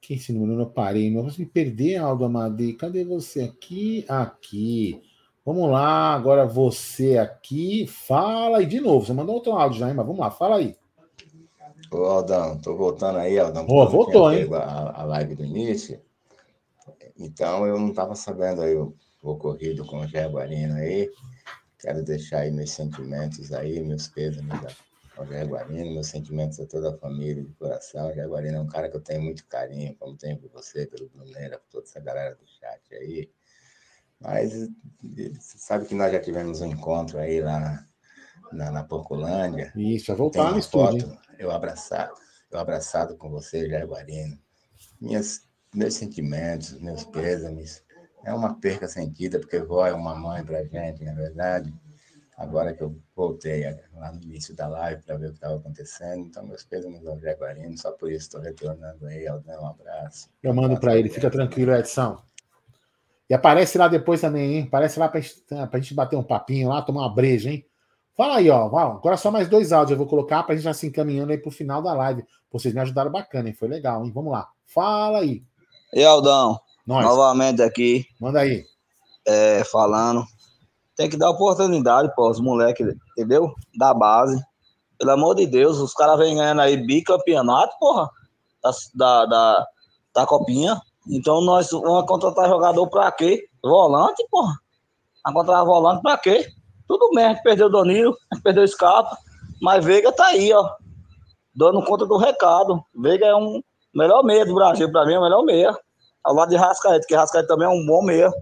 Quem esse número? Eu parei. Não posso me perder, Aldo Amadei. Cadê você aqui? Aqui. Vamos lá, agora você aqui. Fala aí de novo. Você mandou outro áudio já, hein? Mas vamos lá, fala aí. Ô, Aldão, tô voltando aí, Aldão. Ô, voltou, hein? A, a live do início. Então, eu não estava sabendo aí o ocorrido com o Jaguarino aí. Quero deixar aí meus sentimentos aí, meus pêsames ao Jaguarino, meus sentimentos a toda a família de coração. O Jaguarino é um cara que eu tenho muito carinho, como tenho por você, pelo Bruneira, por toda essa galera do chat aí. Mas você sabe que nós já tivemos um encontro aí lá na, na, na Porcolândia. Isso, vai voltar no estúdio. Eu abraçado, eu abraçado com você, Jaguarino. Minhas, meus sentimentos, meus pêsames. É uma perca sentida, porque vó é uma mãe pra gente, na é verdade. Agora que eu voltei lá no início da live para ver o que estava acontecendo, então meus pêsames ao Jaguarino, só por isso estou retornando aí, Aldão, um abraço. Eu mando para ele, fica tranquilo, Edson. E aparece lá depois também, hein? Aparece lá pra gente, pra gente bater um papinho lá, tomar uma breja, hein? Fala aí, ó. Agora só mais dois áudios eu vou colocar pra gente já se encaminhando aí pro final da live. Vocês me ajudaram bacana, hein? Foi legal, hein? Vamos lá. Fala aí. E Aldão, Nós. novamente aqui. Manda aí. É, falando. Tem que dar oportunidade, pô, os moleques, entendeu? Da base. Pelo amor de Deus, os caras vêm ganhando aí bicampeonato, porra. Da, da, da, da copinha. Então nós vamos contratar jogador pra quê? Volante, porra. Vamos contratar volante pra quê? Tudo mesmo, perdeu o Donilo, perdeu o Scarpa, mas Veiga tá aí, ó. Dando conta do recado. Veiga é um melhor meia do Brasil, pra mim é o melhor meia. Ao lado de Rascaeta, que Rascaeta também é um bom meia.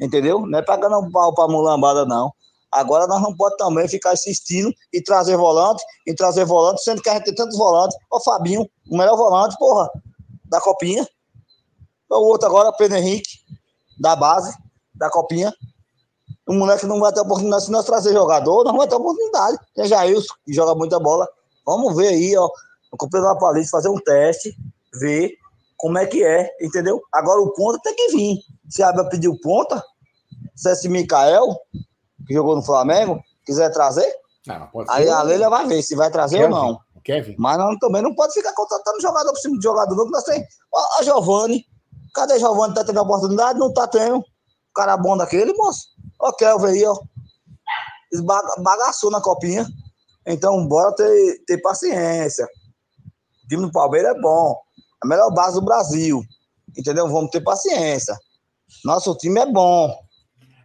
Entendeu? Não é pagando um pau pra mulambada, não. Agora nós não podemos também ficar insistindo e trazer volante, e trazer volante, sendo que a gente tem tantos volantes. Ó, Fabinho, o melhor volante, porra, da Copinha. O outro agora, Pedro Henrique, da base, da Copinha. O moleque não vai ter oportunidade se nós trazer jogador, não vai ter oportunidade. Tem Jailson, que joga muita bola. Vamos ver aí, ó. Comprei uma palista, fazer um teste, ver como é que é, entendeu? Agora o ponta tem que vir. Se a Abel pediu ponta, se esse Mikael, que jogou no Flamengo, quiser trazer, não, aí a Leila vai ver se vai trazer Kevin, ou não. Kevin. Mas também não pode ficar contratando jogador por cima de jogador novo. Nós tem a Giovanni. Cadê Giovanni? Tá tendo oportunidade? Não tá tendo. Cara bom daquele, moço. Ó, Kelvin aí, ó. Bagaçou na copinha. Então, bora ter, ter paciência. O time do Palmeiras é bom. A melhor base do Brasil. Entendeu? Vamos ter paciência. Nosso time é bom.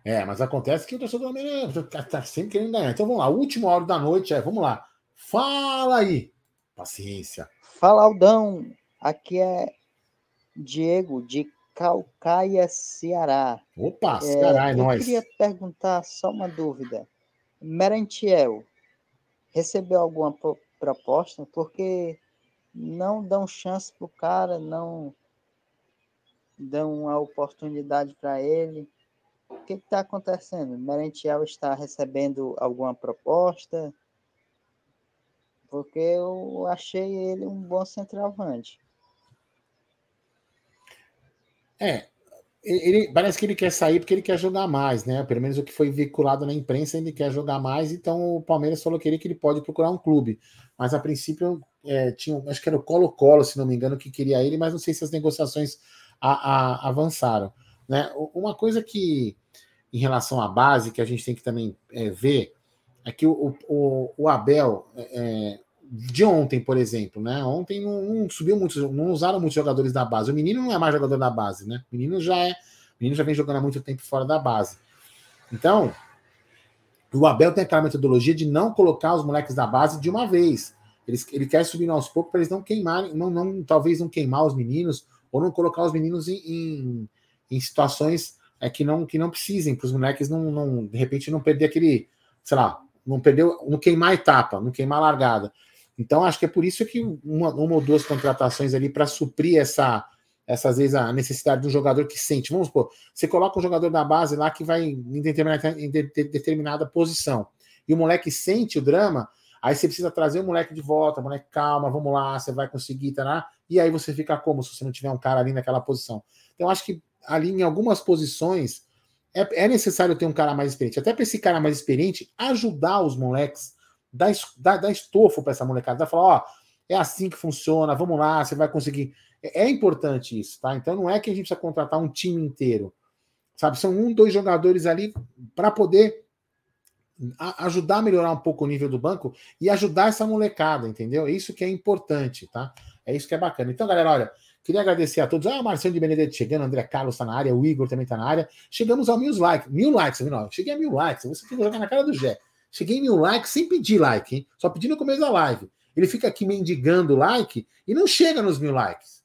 É, mas acontece que o torcedor do Palmeiras está sempre querendo ganhar. Então vamos lá, última hora da noite é, vamos lá. Fala aí. Paciência. Fala, Aldão. Aqui é Diego de Calcaia, Ceará. Opa, Ceará é, é eu nós. Eu queria perguntar só uma dúvida. Merentiel recebeu alguma proposta? Porque não dão chance pro cara, não dão a oportunidade para ele. O que está acontecendo? Merentiel está recebendo alguma proposta? Porque eu achei ele um bom centroavante. É, ele parece que ele quer sair porque ele quer jogar mais, né? Pelo menos o que foi veiculado na imprensa, ele quer jogar mais, então o Palmeiras falou que ele, que ele pode procurar um clube. Mas a princípio é, tinha, acho que era o Colo-Colo, se não me engano, que queria ele, mas não sei se as negociações a, a, avançaram. Né? Uma coisa que, em relação à base, que a gente tem que também é, ver, é que o, o, o Abel, é, de ontem, por exemplo, né? Ontem não, não, subiu muito, não usaram muitos jogadores da base. O menino não é mais jogador da base, né? O menino já é, menino já vem jogando há muito tempo fora da base. Então, o Abel tem aquela metodologia de não colocar os moleques da base de uma vez. Ele, ele quer subir aos poucos para eles não queimarem, não, não, talvez não queimar os meninos, ou não colocar os meninos em, em, em situações é, que, não, que não precisem, para os moleques não, não, de repente, não perder aquele, sei lá, não perder, não queimar a etapa, não queimar a largada. Então, acho que é por isso que uma, uma ou duas contratações ali para suprir essa, essa, às vezes, a necessidade do jogador que sente. Vamos supor, você coloca um jogador da base lá que vai em determinada, em de, de, determinada posição, e o moleque sente o drama, aí você precisa trazer o moleque de volta, moleque, calma, vamos lá, você vai conseguir, tá? E aí você fica como se você não tiver um cara ali naquela posição. Então, acho que ali em algumas posições é, é necessário ter um cara mais experiente. Até para esse cara mais experiente ajudar os moleques dá, dá estofo para essa molecada, falar, ó, é assim que funciona, vamos lá, você vai conseguir. É, é, importante isso, tá? Então não é que a gente precisa contratar um time inteiro, sabe? São um, dois jogadores ali para poder ajudar a melhorar um pouco o nível do banco e ajudar essa molecada, entendeu? É isso que é importante, tá? É isso que é bacana. Então, galera, olha, queria agradecer a todos. Ah, Marcelo de Benedetto chegando, André Carlos está na área, o Igor também está na área. Chegamos a mil likes, mil likes, viu? Cheguei a mil likes. Você tem que jogar na cara do Jé. Cheguei em mil likes sem pedir like, hein? Só pedi no começo da live. Ele fica aqui mendigando like e não chega nos mil likes.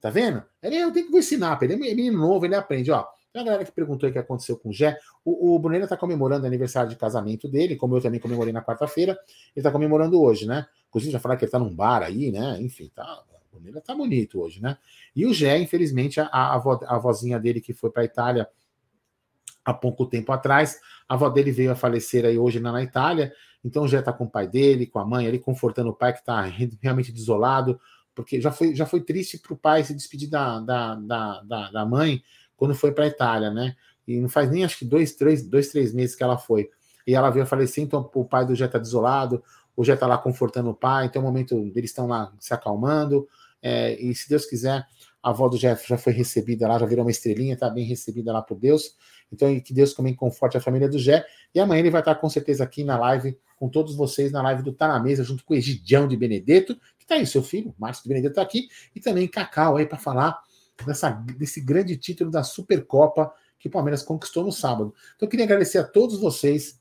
Tá vendo? Ele, eu tenho que ensinar, ele é menino novo, ele aprende, ó. Tem a galera que perguntou o que aconteceu com o Jé. O, o Brunella tá comemorando o aniversário de casamento dele, como eu também comemorei na quarta-feira. Ele tá comemorando hoje, né? Inclusive, já falaram que ele tá num bar aí, né? Enfim, tá. O Brunella tá bonito hoje, né? E o Jé, infelizmente, a, a, a vozinha dele que foi pra Itália há pouco tempo atrás. A avó dele veio a falecer aí hoje na, Itália, então já está com o pai dele, com a mãe ali, confortando o pai que está realmente desolado, porque já foi, já foi triste para o pai se despedir da, da, da, da mãe quando foi para a Itália, né? E não faz nem acho que dois três, dois, três meses que ela foi. E ela veio falecer, então o pai do Jé está desolado, o Jé está lá confortando o pai, então é o momento eles estão lá se acalmando, é, e se Deus quiser, a avó do Jeff já foi recebida lá, já virou uma estrelinha, está bem recebida lá por Deus. Então, que Deus também conforte a família do Jé. E amanhã ele vai estar com certeza aqui na live com todos vocês, na live do Tá na Mesa, junto com o Egidião de Benedetto, que está aí, seu filho, Márcio de Benedetto está aqui, e também Cacau aí para falar dessa, desse grande título da Supercopa que o Palmeiras conquistou no sábado. Então, eu queria agradecer a todos vocês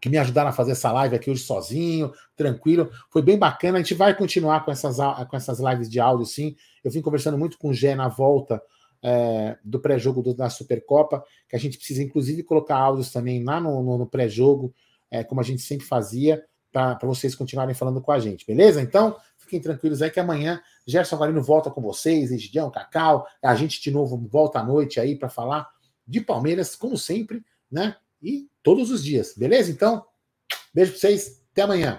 que me ajudaram a fazer essa live aqui hoje sozinho, tranquilo. Foi bem bacana. A gente vai continuar com essas, com essas lives de áudio, sim. Eu vim conversando muito com o Gé na volta é, do pré-jogo da Supercopa, que a gente precisa, inclusive, colocar áudios também lá no, no, no pré-jogo, é, como a gente sempre fazia, para vocês continuarem falando com a gente, beleza? Então, fiquem tranquilos aí que amanhã Gerson Guarino volta com vocês, Egidião, Cacau, a gente de novo volta à noite aí para falar de Palmeiras, como sempre, né? E todos os dias, beleza? Então, beijo para vocês, até amanhã.